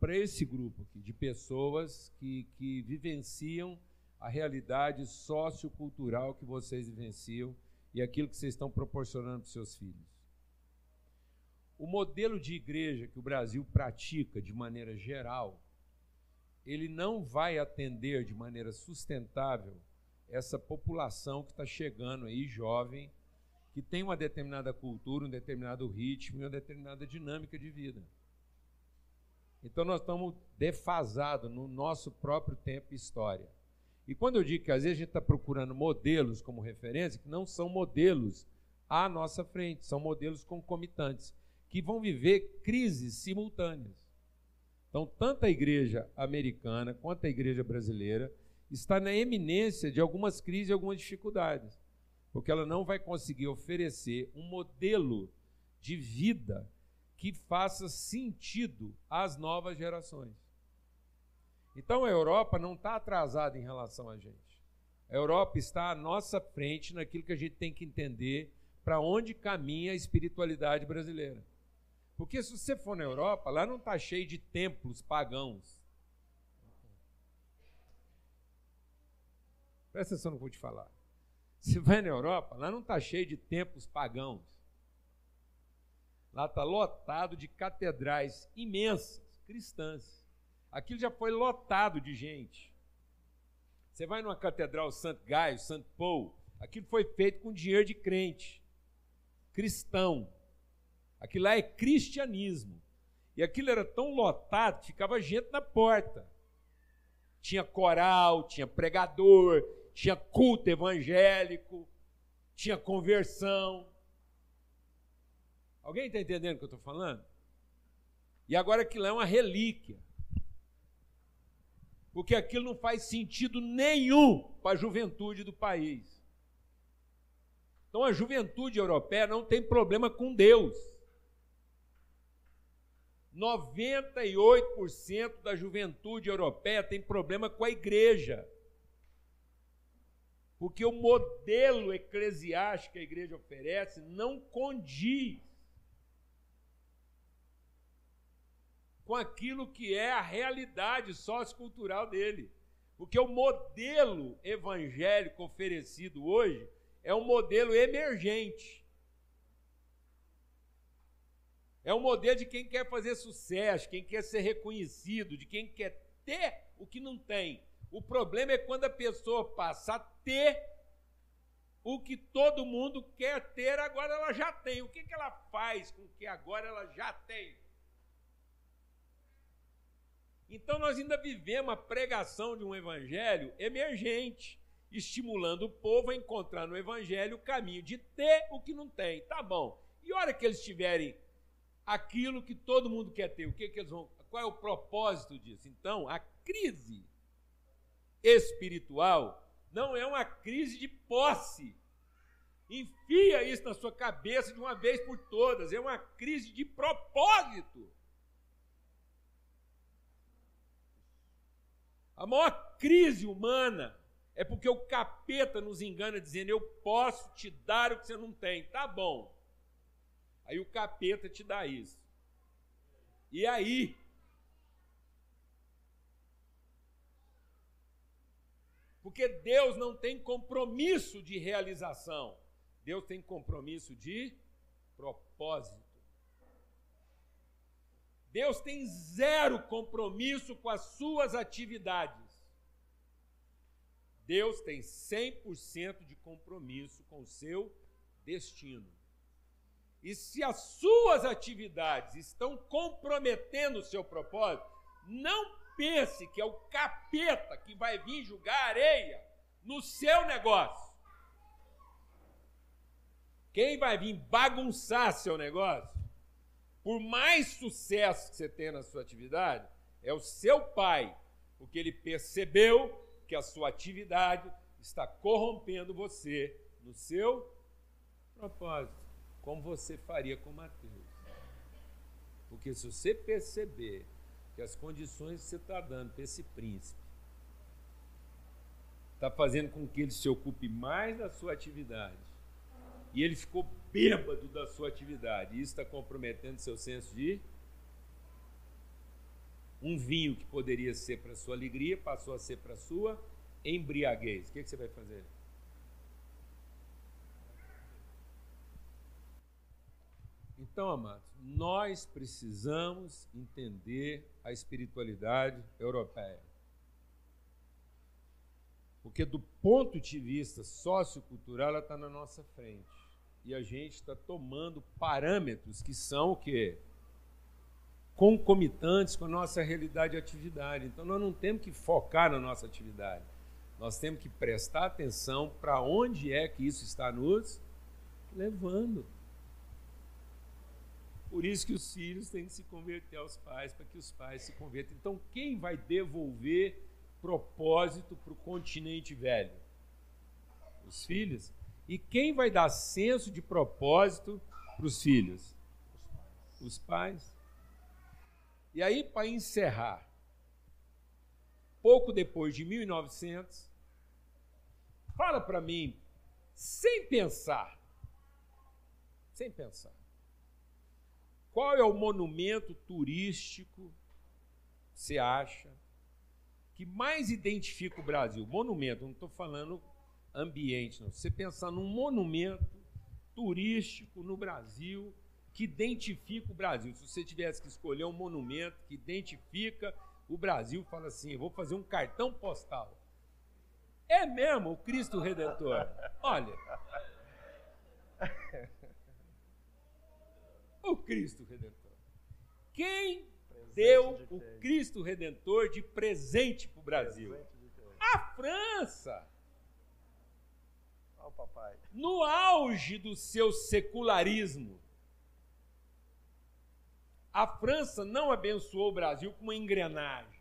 para esse grupo aqui de pessoas que, que vivenciam a realidade sociocultural que vocês vivenciam e aquilo que vocês estão proporcionando para seus filhos. O modelo de igreja que o Brasil pratica de maneira geral, ele não vai atender de maneira sustentável essa população que está chegando aí, jovem, que tem uma determinada cultura, um determinado ritmo e uma determinada dinâmica de vida. Então nós estamos defasados no nosso próprio tempo e história. E quando eu digo que às vezes a gente está procurando modelos como referência, que não são modelos à nossa frente, são modelos concomitantes, que vão viver crises simultâneas. Então, tanto a igreja americana quanto a igreja brasileira está na eminência de algumas crises e algumas dificuldades, porque ela não vai conseguir oferecer um modelo de vida que faça sentido às novas gerações. Então a Europa não está atrasada em relação a gente. A Europa está à nossa frente naquilo que a gente tem que entender para onde caminha a espiritualidade brasileira. Porque se você for na Europa, lá não está cheio de templos pagãos. Presta atenção no que eu vou te falar. Se vai na Europa, lá não está cheio de templos pagãos. Lá está lotado de catedrais imensas, cristãs. Aquilo já foi lotado de gente. Você vai numa catedral Santo Gaio, Santo Paul, aquilo foi feito com dinheiro de crente, cristão. Aquilo lá é cristianismo. E aquilo era tão lotado ficava gente na porta. Tinha coral, tinha pregador, tinha culto evangélico, tinha conversão. Alguém está entendendo o que eu estou falando? E agora aquilo é uma relíquia. Porque aquilo não faz sentido nenhum para a juventude do país. Então a juventude europeia não tem problema com Deus. 98% da juventude europeia tem problema com a igreja. Porque o modelo eclesiástico que a igreja oferece não condiz com aquilo que é a realidade sociocultural dele. Porque o modelo evangélico oferecido hoje é um modelo emergente. É um modelo de quem quer fazer sucesso, quem quer ser reconhecido, de quem quer ter o que não tem. O problema é quando a pessoa passa a ter o que todo mundo quer ter, agora ela já tem. O que, que ela faz com que agora ela já tem? Então nós ainda vivemos a pregação de um evangelho emergente, estimulando o povo a encontrar no evangelho o caminho de ter o que não tem. Tá bom. E hora que eles tiverem aquilo que todo mundo quer ter, o que, que eles vão. Qual é o propósito disso? Então, a crise espiritual não é uma crise de posse. Enfia isso na sua cabeça de uma vez por todas. É uma crise de propósito. A maior crise humana é porque o capeta nos engana dizendo: Eu posso te dar o que você não tem. Tá bom. Aí o capeta te dá isso. E aí? Porque Deus não tem compromisso de realização. Deus tem compromisso de propósito. Deus tem zero compromisso com as suas atividades. Deus tem 100% de compromisso com o seu destino. E se as suas atividades estão comprometendo o seu propósito, não pense que é o capeta que vai vir julgar areia no seu negócio. Quem vai vir bagunçar seu negócio por mais sucesso que você tenha na sua atividade, é o seu pai, porque ele percebeu que a sua atividade está corrompendo você no seu propósito, como você faria com Mateus. Porque se você perceber que as condições que você está dando para esse príncipe está fazendo com que ele se ocupe mais da sua atividade e ele ficou bêbado da sua atividade. Isso está comprometendo seu senso de um vinho que poderia ser para sua alegria passou a ser para sua embriaguez. O que, que você vai fazer? Então, amados, nós precisamos entender a espiritualidade europeia. Porque do ponto de vista sociocultural, ela está na nossa frente e a gente está tomando parâmetros que são o quê? Concomitantes com a nossa realidade e atividade. Então nós não temos que focar na nossa atividade. Nós temos que prestar atenção para onde é que isso está nos levando. Por isso que os filhos têm que se converter aos pais, para que os pais se convertam. Então, quem vai devolver propósito para o continente velho? Os filhos. E quem vai dar senso de propósito para os filhos? Os pais. E aí, para encerrar, pouco depois de 1900, fala para mim, sem pensar, sem pensar, qual é o monumento turístico você acha que mais identifica o Brasil? Monumento, não estou falando ambiente, não. Você pensar num monumento turístico no Brasil que identifica o Brasil. Se você tivesse que escolher um monumento que identifica o Brasil, fala assim: eu vou fazer um cartão postal. É mesmo o Cristo Redentor. Olha. O Cristo Redentor. Quem deu o Cristo Redentor de presente para o Brasil? A França. Oh, papai. No auge do seu secularismo, a França não abençoou o Brasil com uma engrenagem.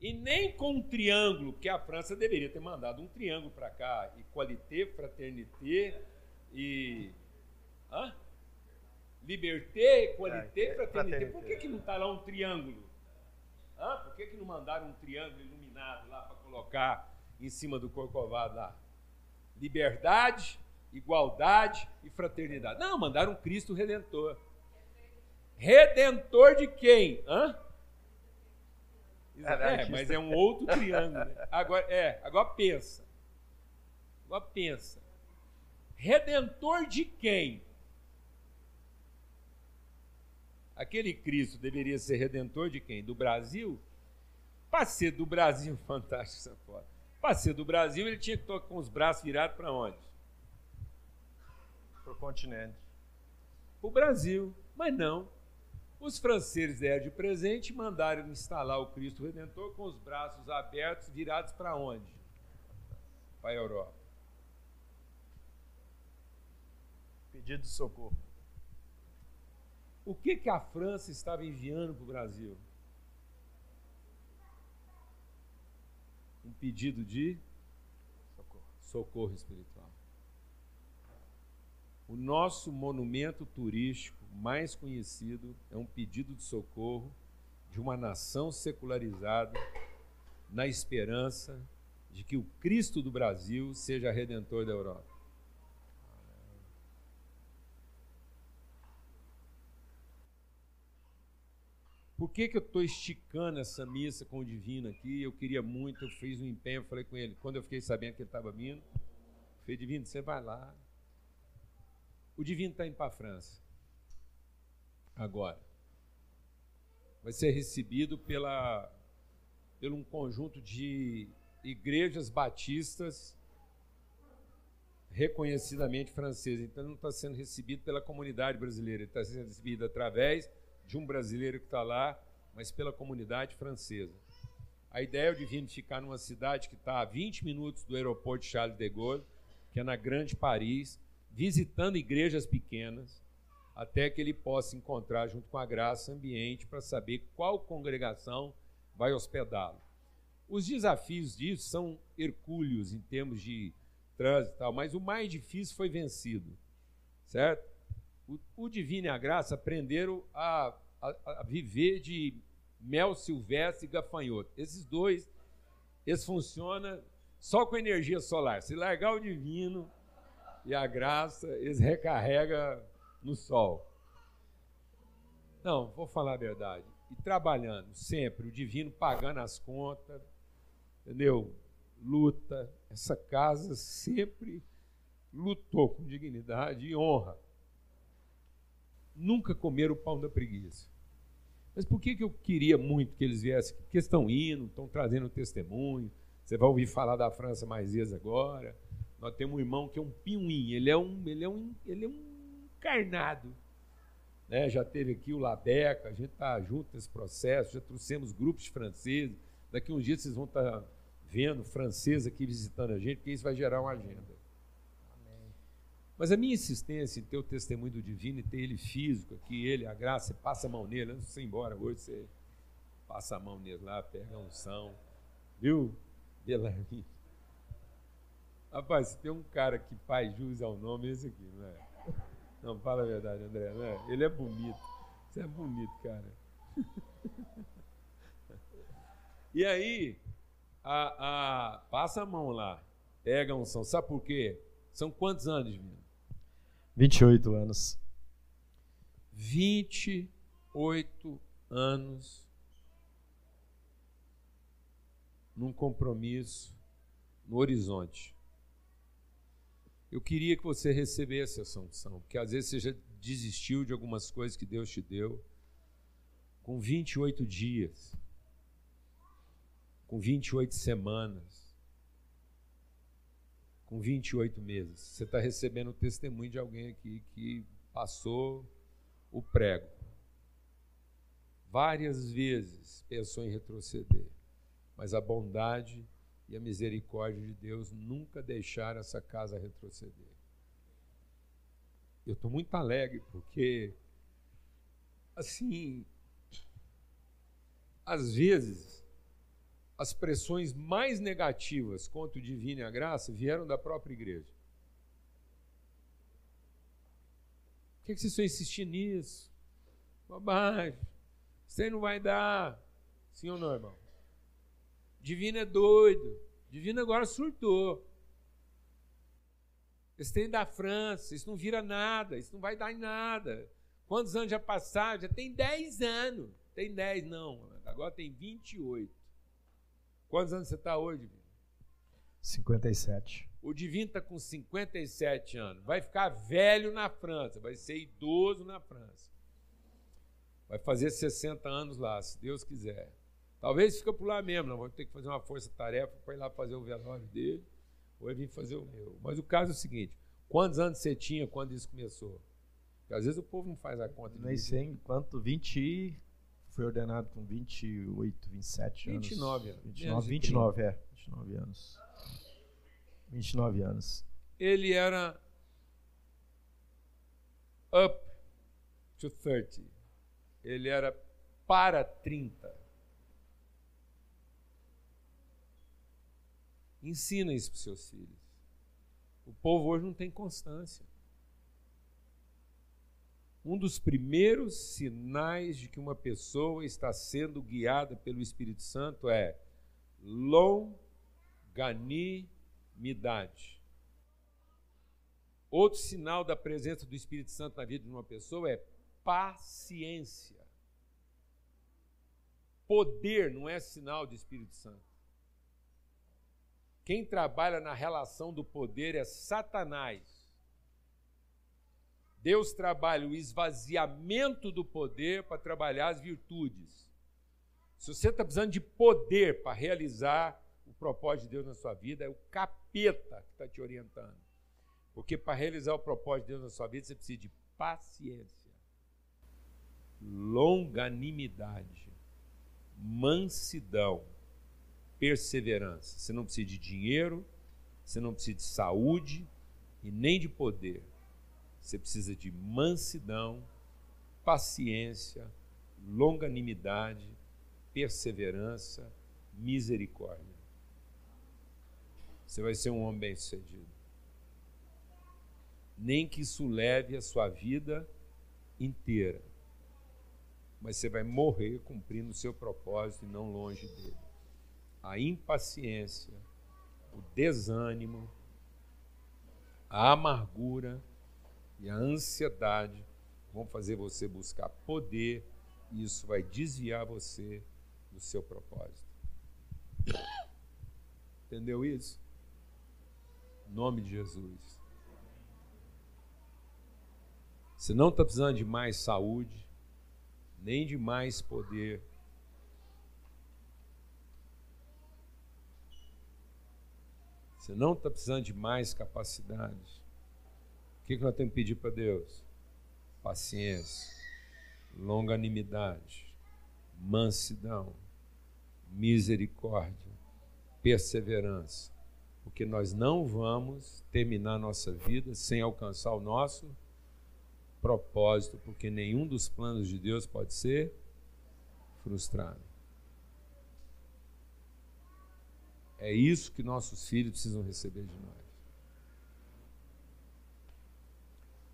E nem com um triângulo, que a França deveria ter mandado um triângulo para cá. Equalité, fraternité e. Hã? Liberté, equalité, é, fraternité. Por que, que não está lá um triângulo? Hã? Por que, que não mandaram um triângulo iluminado lá para colocar em cima do corcovado lá? Liberdade, igualdade e fraternidade. Não, mandaram um Cristo Redentor. Redentor de quem? Hã? É, mas é um outro triângulo. Né? Agora, é, agora pensa. Agora pensa. Redentor de quem? Aquele Cristo deveria ser redentor de quem? Do Brasil? Para ser do Brasil, <laughs> fantástico essa foto. Para ser do Brasil, ele tinha que estar com os braços virados para onde? Para o continente. Para o Brasil. Mas não. Os franceses deram de presente e mandaram instalar o Cristo Redentor com os braços abertos, virados para onde? Para a Europa. Pedido de socorro. O que, que a França estava enviando para o Brasil? Um pedido de socorro, socorro espiritual. O nosso monumento turístico mais conhecido é um pedido de socorro de uma nação secularizada na esperança de que o Cristo do Brasil seja redentor da Europa. Por que, que eu estou esticando essa missa com o Divino aqui? Eu queria muito, eu fiz um empenho, falei com ele, quando eu fiquei sabendo que ele estava vindo, falei, Divino, você vai lá. O Divino está indo para a França agora. Vai ser recebido pela, pelo um conjunto de igrejas batistas reconhecidamente francesas. Então, não está sendo recebido pela comunidade brasileira, ele está sendo recebido através de um brasileiro que está lá, mas pela comunidade francesa. A ideia é o Divino ficar numa cidade que está a 20 minutos do aeroporto Charles de Gaulle, que é na Grande Paris, visitando igrejas pequenas, até que ele possa encontrar, junto com a graça, ambiente para saber qual congregação vai hospedá-lo. Os desafios disso são hercúleos em termos de trânsito e tal, mas o mais difícil foi vencido, certo? O, o Divino e a Graça aprenderam a, a, a viver de mel silvestre e gafanhoto. Esses dois, eles funcionam só com energia solar. Se largar o Divino e a Graça, eles recarregam no sol. Não, vou falar a verdade. E trabalhando sempre, o divino pagando as contas, entendeu? Luta. Essa casa sempre lutou com dignidade e honra. Nunca comeram o pão da preguiça. Mas por que, que eu queria muito que eles viessem? Porque estão indo, estão trazendo testemunho. Você vai ouvir falar da França mais vezes agora. Nós temos um irmão que é um pinguim, ele é um, ele é um, ele é um encarnado. Né? Já teve aqui o Labeca, a gente está junto nesse processo, já trouxemos grupos franceses. Daqui uns dias vocês vão estar tá vendo francês aqui visitando a gente, porque isso vai gerar uma agenda. Mas a minha insistência em ter o testemunho do divino e ter ele físico aqui, ele, a graça, você passa a mão nele, antes de você ir embora hoje, você passa a mão nele lá, pega a unção. Viu, Belarmino? Rapaz, tem um cara que faz jus ao nome, esse aqui, não é? Não, fala a verdade, André, não é? Ele é bonito. Você é bonito, cara. <laughs> e aí, a, a, passa a mão lá, pega a unção. Sabe por quê? São quantos anos, menino? 28 anos. 28 anos num compromisso no horizonte. Eu queria que você recebesse essa unção, porque às vezes você já desistiu de algumas coisas que Deus te deu com 28 dias, com 28 semanas, com 28 meses. Você está recebendo o testemunho de alguém aqui que passou o prego. Várias vezes pensou em retroceder, mas a bondade e a misericórdia de Deus nunca deixaram essa casa retroceder. Eu estou muito alegre porque, assim, às vezes, as pressões mais negativas contra o divino e a graça vieram da própria igreja. Por que, vocês estão insistindo nisso? Bobagem. Você não vai dar. Sim ou não, irmão? Divino é doido. Divino agora surtou. Esse tem da França, isso não vira nada, isso não vai dar em nada. Quantos anos já passaram? Já tem 10 anos. Tem 10, não. Agora tem 28. Quantos anos você está hoje, Divino? 57. O Divino está com 57 anos. Vai ficar velho na França, vai ser idoso na França. Vai fazer 60 anos lá, se Deus quiser. Talvez fica por lá mesmo, não vou ter que fazer uma força-tarefa para ir lá fazer o velório dele, ou ele vir fazer o meu. Mas o caso é o seguinte: quantos anos você tinha quando isso começou? Porque às vezes o povo não faz a conta. Nem sei quanto, 20. Foi ordenado com 28, 27 anos. 29 anos. 29, 29 é. 29 anos. 29 anos. Ele era up to 30. Ele era para 30. Ensina isso para os seus filhos. O povo hoje não tem constância. Um dos primeiros sinais de que uma pessoa está sendo guiada pelo Espírito Santo é longanimidade. Outro sinal da presença do Espírito Santo na vida de uma pessoa é paciência. Poder não é sinal de Espírito Santo. Quem trabalha na relação do poder é Satanás. Deus trabalha o esvaziamento do poder para trabalhar as virtudes. Se você está precisando de poder para realizar o propósito de Deus na sua vida, é o capeta que está te orientando. Porque para realizar o propósito de Deus na sua vida, você precisa de paciência, longanimidade, mansidão perseverança. Você não precisa de dinheiro, você não precisa de saúde e nem de poder. Você precisa de mansidão, paciência, longanimidade, perseverança, misericórdia. Você vai ser um homem bem-sucedido. Nem que isso leve a sua vida inteira. Mas você vai morrer cumprindo o seu propósito e não longe dele a impaciência, o desânimo, a amargura e a ansiedade vão fazer você buscar poder e isso vai desviar você do seu propósito. Entendeu isso? Em nome de Jesus. Você não está precisando de mais saúde, nem de mais poder Você não está precisando de mais capacidade que, que nós temos que pedir para Deus? Paciência, longanimidade, mansidão, misericórdia, perseverança. Porque nós não vamos terminar nossa vida sem alcançar o nosso propósito, porque nenhum dos planos de Deus pode ser frustrado. É isso que nossos filhos precisam receber de nós.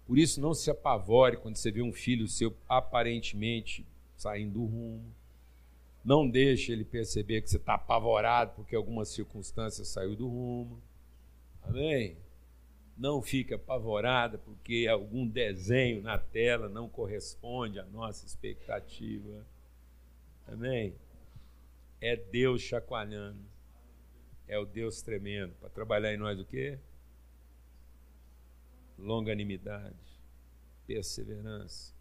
Por isso, não se apavore quando você vê um filho seu aparentemente saindo do rumo. Não deixe ele perceber que você está apavorado porque alguma circunstância saiu do rumo. Amém? Não fique apavorada porque algum desenho na tela não corresponde à nossa expectativa. Amém? É Deus chacoalhando. É o Deus tremendo. Para trabalhar em nós o quê? Longanimidade, perseverança,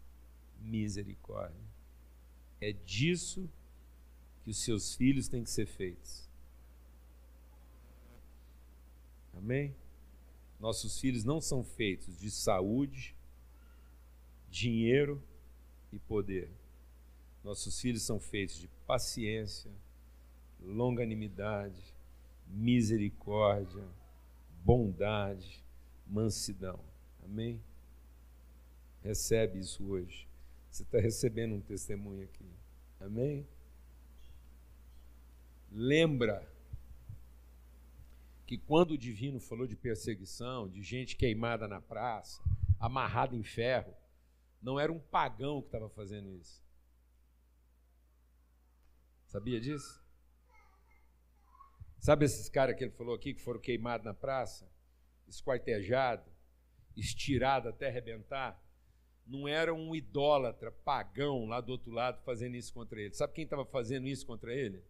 misericórdia. É disso que os seus filhos têm que ser feitos. Amém? Nossos filhos não são feitos de saúde, dinheiro e poder. Nossos filhos são feitos de paciência, longanimidade, misericórdia, bondade, mansidão. Amém? Recebe isso hoje. Você está recebendo um testemunho aqui. Amém? Lembra que quando o divino falou de perseguição, de gente queimada na praça, amarrada em ferro, não era um pagão que estava fazendo isso. Sabia disso? Sabe esses caras que ele falou aqui que foram queimados na praça, esquartejados, estirados até arrebentar? Não era um idólatra pagão lá do outro lado fazendo isso contra ele. Sabe quem estava fazendo isso contra ele?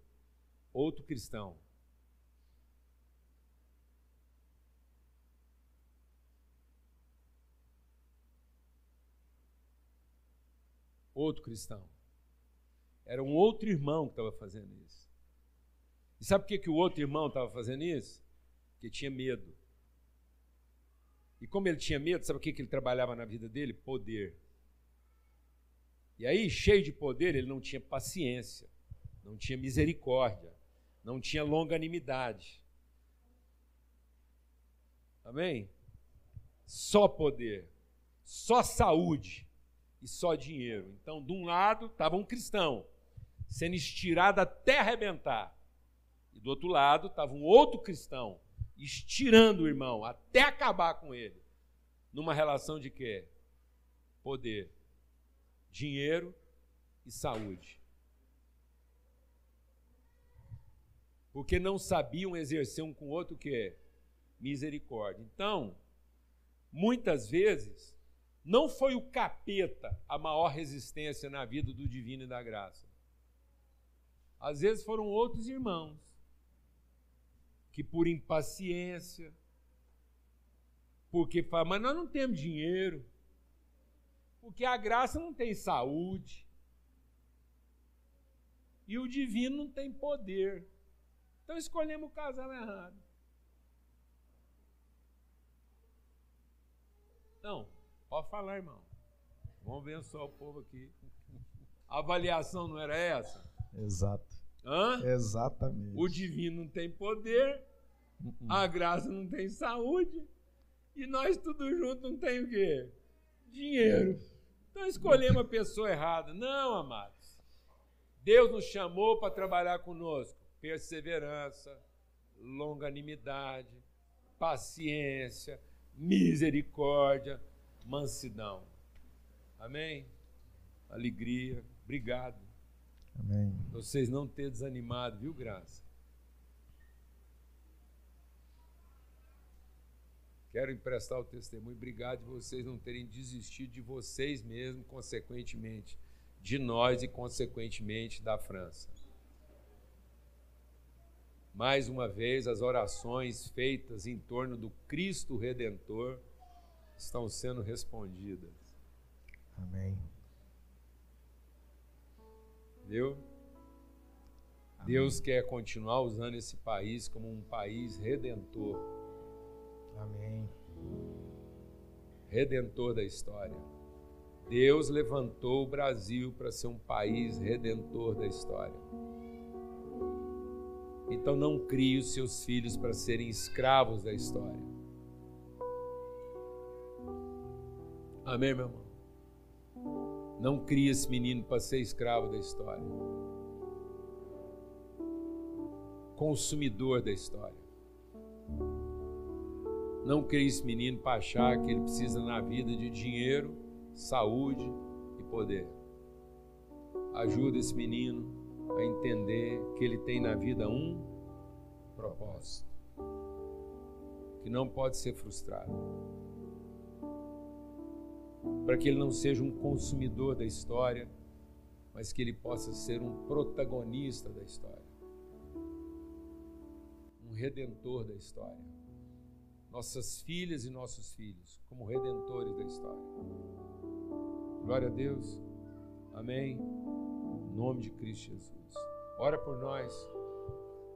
Outro cristão. outro cristão. Era um outro irmão que estava fazendo isso. E sabe por que, que o outro irmão estava fazendo isso? Porque tinha medo. E como ele tinha medo, sabe o que, que ele trabalhava na vida dele? Poder. E aí, cheio de poder, ele não tinha paciência, não tinha misericórdia, não tinha longanimidade. Amém? Só poder, só saúde e só dinheiro. Então, de um lado estava um cristão sendo estirado até arrebentar, e do outro lado estava um outro cristão estirando o irmão até acabar com ele, numa relação de quê? Poder, dinheiro e saúde. Porque não sabiam exercer um com o outro o quê? Misericórdia. Então, muitas vezes, não foi o capeta a maior resistência na vida do divino e da graça. Às vezes foram outros irmãos que por impaciência, porque falam, mas nós não temos dinheiro, porque a graça não tem saúde, e o divino não tem poder. Então escolhemos o casal errado. Não. Pode falar, irmão. Vamos abençoar o povo aqui. A avaliação não era essa? Exato. Hã? Exatamente. O divino não tem poder, uh -uh. a graça não tem saúde, e nós tudo junto não tem o quê? Dinheiro. Então escolhemos a pessoa errada. Não, amados. Deus nos chamou para trabalhar conosco. Perseverança, longanimidade, paciência, misericórdia, mansidão. Amém? Alegria. Obrigado. Amém. Vocês não ter desanimado, viu, Graça? Quero emprestar o testemunho. Obrigado de vocês não terem desistido de vocês mesmos, consequentemente, de nós e, consequentemente, da França. Mais uma vez, as orações feitas em torno do Cristo Redentor estão sendo respondidas. Amém. Amém. Deus quer continuar usando esse país como um país redentor. Amém. Redentor da história. Deus levantou o Brasil para ser um país redentor da história. Então não crie os seus filhos para serem escravos da história. Amém, meu irmão? Não cria esse menino para ser escravo da história. consumidor da história. Não crie esse menino para achar que ele precisa na vida de dinheiro, saúde e poder. Ajuda esse menino a entender que ele tem na vida um propósito, que não pode ser frustrado. Para que ele não seja um consumidor da história, mas que ele possa ser um protagonista da história, um redentor da história nossas filhas e nossos filhos como redentores da história. Glória a Deus. Amém. Em nome de Cristo Jesus. Ora por nós.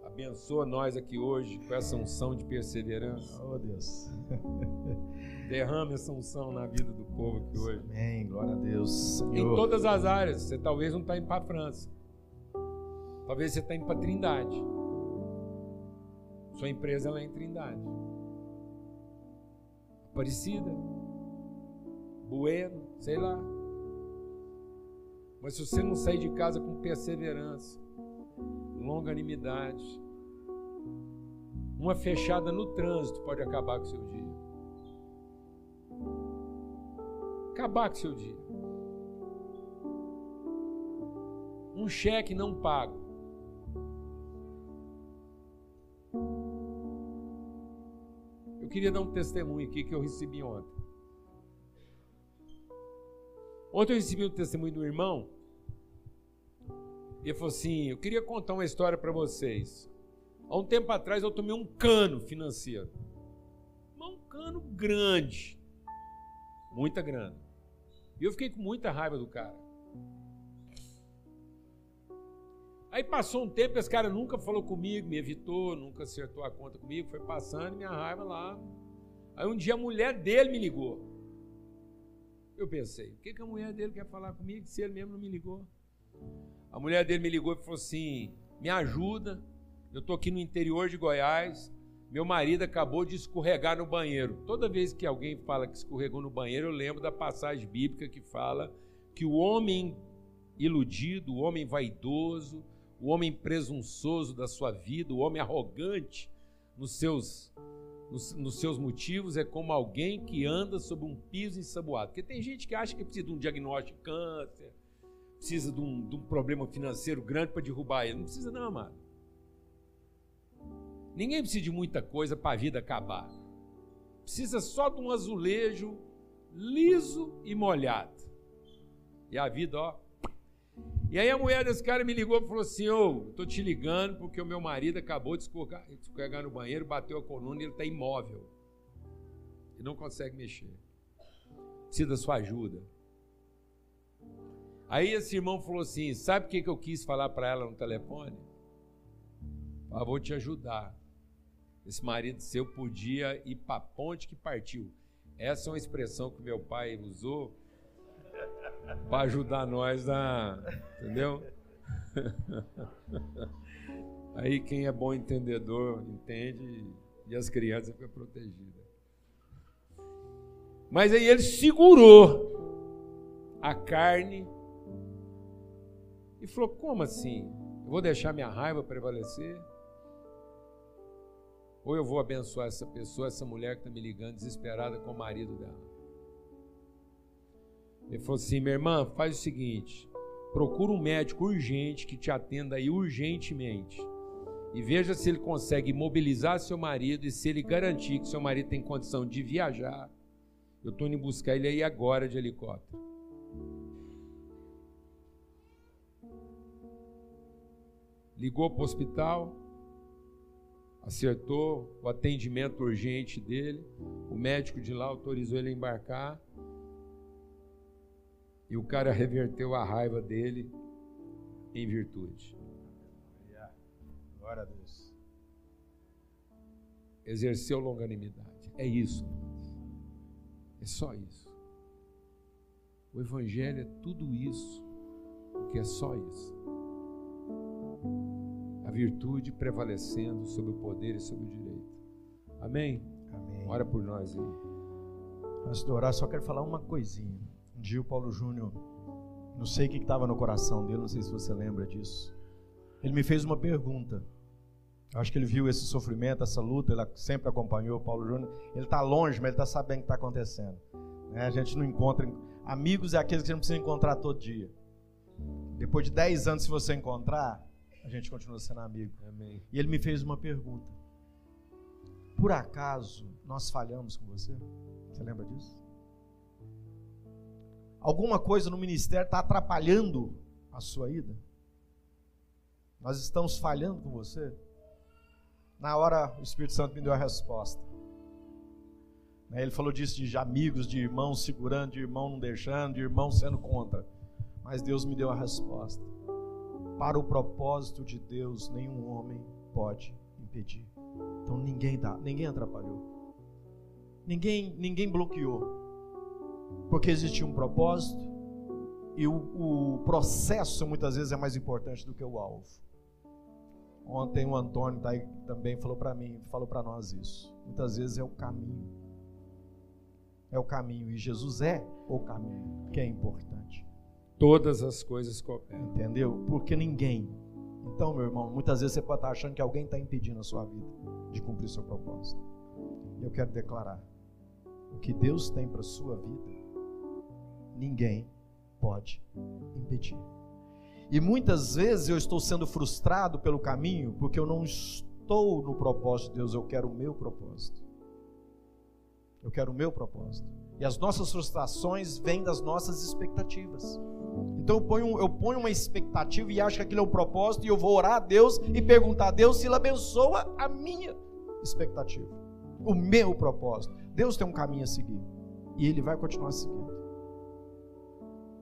Abençoa nós aqui hoje com essa unção de perseverança. Oh, Deus. <laughs> Derrame essa unção na vida do povo aqui hoje. Amém. Glória a Deus. Senhor. Em todas as áreas. Você talvez não está indo para a França. Talvez você está indo para Trindade. Sua empresa é em Trindade. Aparecida, Bueno, sei lá. Mas se você não sair de casa com perseverança, longanimidade, uma fechada no trânsito pode acabar com o seu dia. Acabar com o seu dia. Um cheque não pago queria dar um testemunho aqui que eu recebi ontem. Ontem eu recebi um testemunho do irmão. Ele falou assim: Eu queria contar uma história para vocês. Há um tempo atrás eu tomei um cano financeiro. Um cano grande. Muita grana. E eu fiquei com muita raiva do cara. Aí passou um tempo, esse cara nunca falou comigo, me evitou, nunca acertou a conta comigo, foi passando minha raiva lá. Aí um dia a mulher dele me ligou. Eu pensei, o que, que a mulher dele quer falar comigo se ele mesmo não me ligou? A mulher dele me ligou e falou assim: me ajuda, eu estou aqui no interior de Goiás, meu marido acabou de escorregar no banheiro. Toda vez que alguém fala que escorregou no banheiro, eu lembro da passagem bíblica que fala que o homem iludido, o homem vaidoso, o homem presunçoso da sua vida, o homem arrogante nos seus, nos, nos, seus motivos, é como alguém que anda sobre um piso ensaboado. Porque tem gente que acha que precisa de um diagnóstico de câncer, precisa de um, de um problema financeiro grande para derrubar ele. Não precisa, não, amado. Ninguém precisa de muita coisa para a vida acabar. Precisa só de um azulejo liso e molhado. E a vida, ó, e aí a mulher desse cara me ligou e falou assim: Ô, oh, tô te ligando porque o meu marido acabou de escorregar, no banheiro, bateu a coluna e ele está imóvel. E não consegue mexer. Precisa da sua ajuda. Aí esse irmão falou assim: Sabe o que eu quis falar para ela no telefone? Ah, vou te ajudar. Esse marido seu podia ir para a ponte que partiu. Essa é uma expressão que meu pai usou para ajudar nós a. Entendeu? <laughs> Aí quem é bom entendedor entende e as crianças ficam protegidas. Mas aí ele segurou a carne e falou: Como assim? Eu vou deixar minha raiva prevalecer? Ou eu vou abençoar essa pessoa, essa mulher que está me ligando desesperada com o marido dela? Ele falou assim: minha irmã, faz o seguinte: procura um médico urgente que te atenda aí urgentemente. E veja se ele consegue mobilizar seu marido e se ele garantir que seu marido tem condição de viajar. Eu estou indo buscar ele aí agora de helicóptero. Ligou para o hospital, acertou o atendimento urgente dele. O médico de lá autorizou ele a embarcar. E o cara reverteu a raiva dele em virtude. Glória a Deus. Exerceu longanimidade. É isso. É só isso. O Evangelho é tudo isso, porque é só isso. A virtude prevalecendo sobre o poder e sobre o direito. Amém? Amém. Ora por nós aí. Antes de orar, só quero falar uma coisinha. Um dia o Paulo Júnior, não sei o que estava no coração dele, não sei se você lembra disso. Ele me fez uma pergunta. Acho que ele viu esse sofrimento, essa luta, ele sempre acompanhou o Paulo Júnior. Ele está longe, mas ele está sabendo o que está acontecendo. Né? A gente não encontra. Amigos é aqueles que a gente precisa encontrar todo dia. Depois de 10 anos, se você encontrar, a gente continua sendo amigo. Amém. E ele me fez uma pergunta. Por acaso nós falhamos com você? Você lembra disso? Alguma coisa no ministério está atrapalhando a sua ida? Nós estamos falhando com você? Na hora, o Espírito Santo me deu a resposta. Né, ele falou disso de amigos, de irmãos segurando, de irmão não deixando, de irmão sendo contra. Mas Deus me deu a resposta. Para o propósito de Deus, nenhum homem pode impedir. Então ninguém dá, ninguém atrapalhou. Ninguém, ninguém bloqueou. Porque existia um propósito e o, o processo muitas vezes é mais importante do que o alvo. Ontem o Antônio tá também falou para mim, falou para nós isso. Muitas vezes é o caminho. É o caminho e Jesus é o caminho, que é importante. Todas as coisas cooperam. Entendeu? Porque ninguém. Então, meu irmão, muitas vezes você pode estar achando que alguém está impedindo a sua vida de cumprir seu propósito. Eu quero declarar: o que Deus tem para a sua vida, ninguém pode impedir. E muitas vezes eu estou sendo frustrado pelo caminho porque eu não estou no propósito de Deus, eu quero o meu propósito. Eu quero o meu propósito. E as nossas frustrações vêm das nossas expectativas. Então eu ponho, eu ponho uma expectativa e acho que aquilo é o propósito, e eu vou orar a Deus e perguntar a Deus se Ele abençoa a minha expectativa, o meu propósito. Deus tem um caminho a seguir e Ele vai continuar seguindo.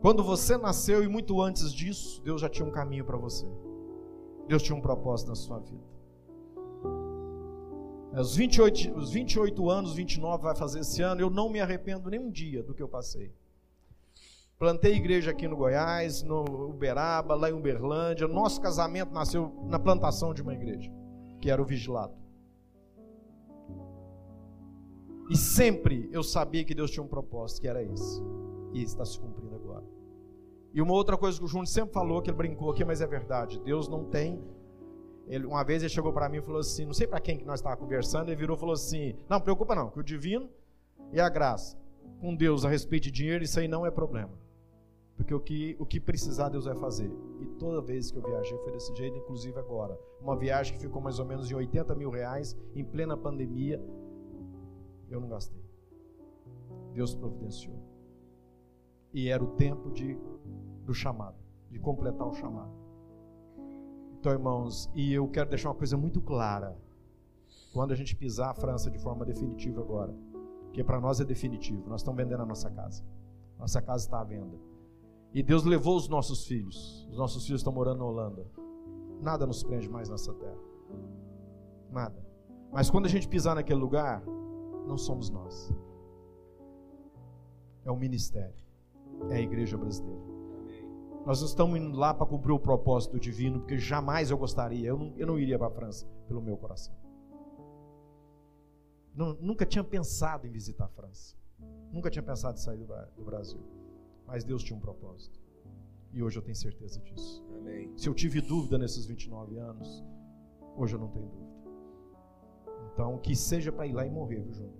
Quando você nasceu e muito antes disso, Deus já tinha um caminho para você. Deus tinha um propósito na sua vida. Os 28, os 28 anos, 29 vai fazer esse ano, eu não me arrependo nem um dia do que eu passei. Plantei igreja aqui no Goiás, no Uberaba, lá em Uberlândia. Nosso casamento nasceu na plantação de uma igreja, que era o Vigilado. E sempre eu sabia que Deus tinha um propósito, que era esse. E está se cumprindo agora. E uma outra coisa que o Júnior sempre falou, que ele brincou aqui, mas é verdade. Deus não tem. Ele, uma vez ele chegou para mim e falou assim: não sei para quem que nós estávamos conversando, ele virou e falou assim: não, preocupa não, que o divino e a graça com Deus a respeito de dinheiro, isso aí não é problema. Porque o que, o que precisar, Deus vai fazer. E toda vez que eu viajei foi desse jeito, inclusive agora. Uma viagem que ficou mais ou menos em 80 mil reais, em plena pandemia, eu não gastei. Deus providenciou. E era o tempo de, do chamado, de completar o chamado. Então, irmãos, e eu quero deixar uma coisa muito clara. Quando a gente pisar a França de forma definitiva agora, que para nós é definitivo, nós estamos vendendo a nossa casa. Nossa casa está à venda. E Deus levou os nossos filhos. Os nossos filhos estão morando na Holanda. Nada nos prende mais nessa terra. Nada. Mas quando a gente pisar naquele lugar, não somos nós. É o ministério. É a igreja brasileira. Nós estamos indo lá para cumprir o propósito divino, porque jamais eu gostaria, eu não, eu não iria para a França pelo meu coração. Não, nunca tinha pensado em visitar a França. Nunca tinha pensado em sair do, do Brasil. Mas Deus tinha um propósito. E hoje eu tenho certeza disso. Amém. Se eu tive dúvida nesses 29 anos, hoje eu não tenho dúvida. Então, que seja para ir lá e morrer, viu, João?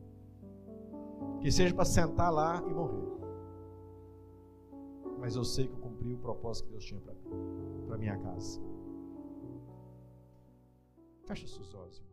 Que seja para sentar lá e morrer. Mas eu sei que eu cumpri o propósito que Deus tinha para mim, para minha casa. Fecha seus olhos.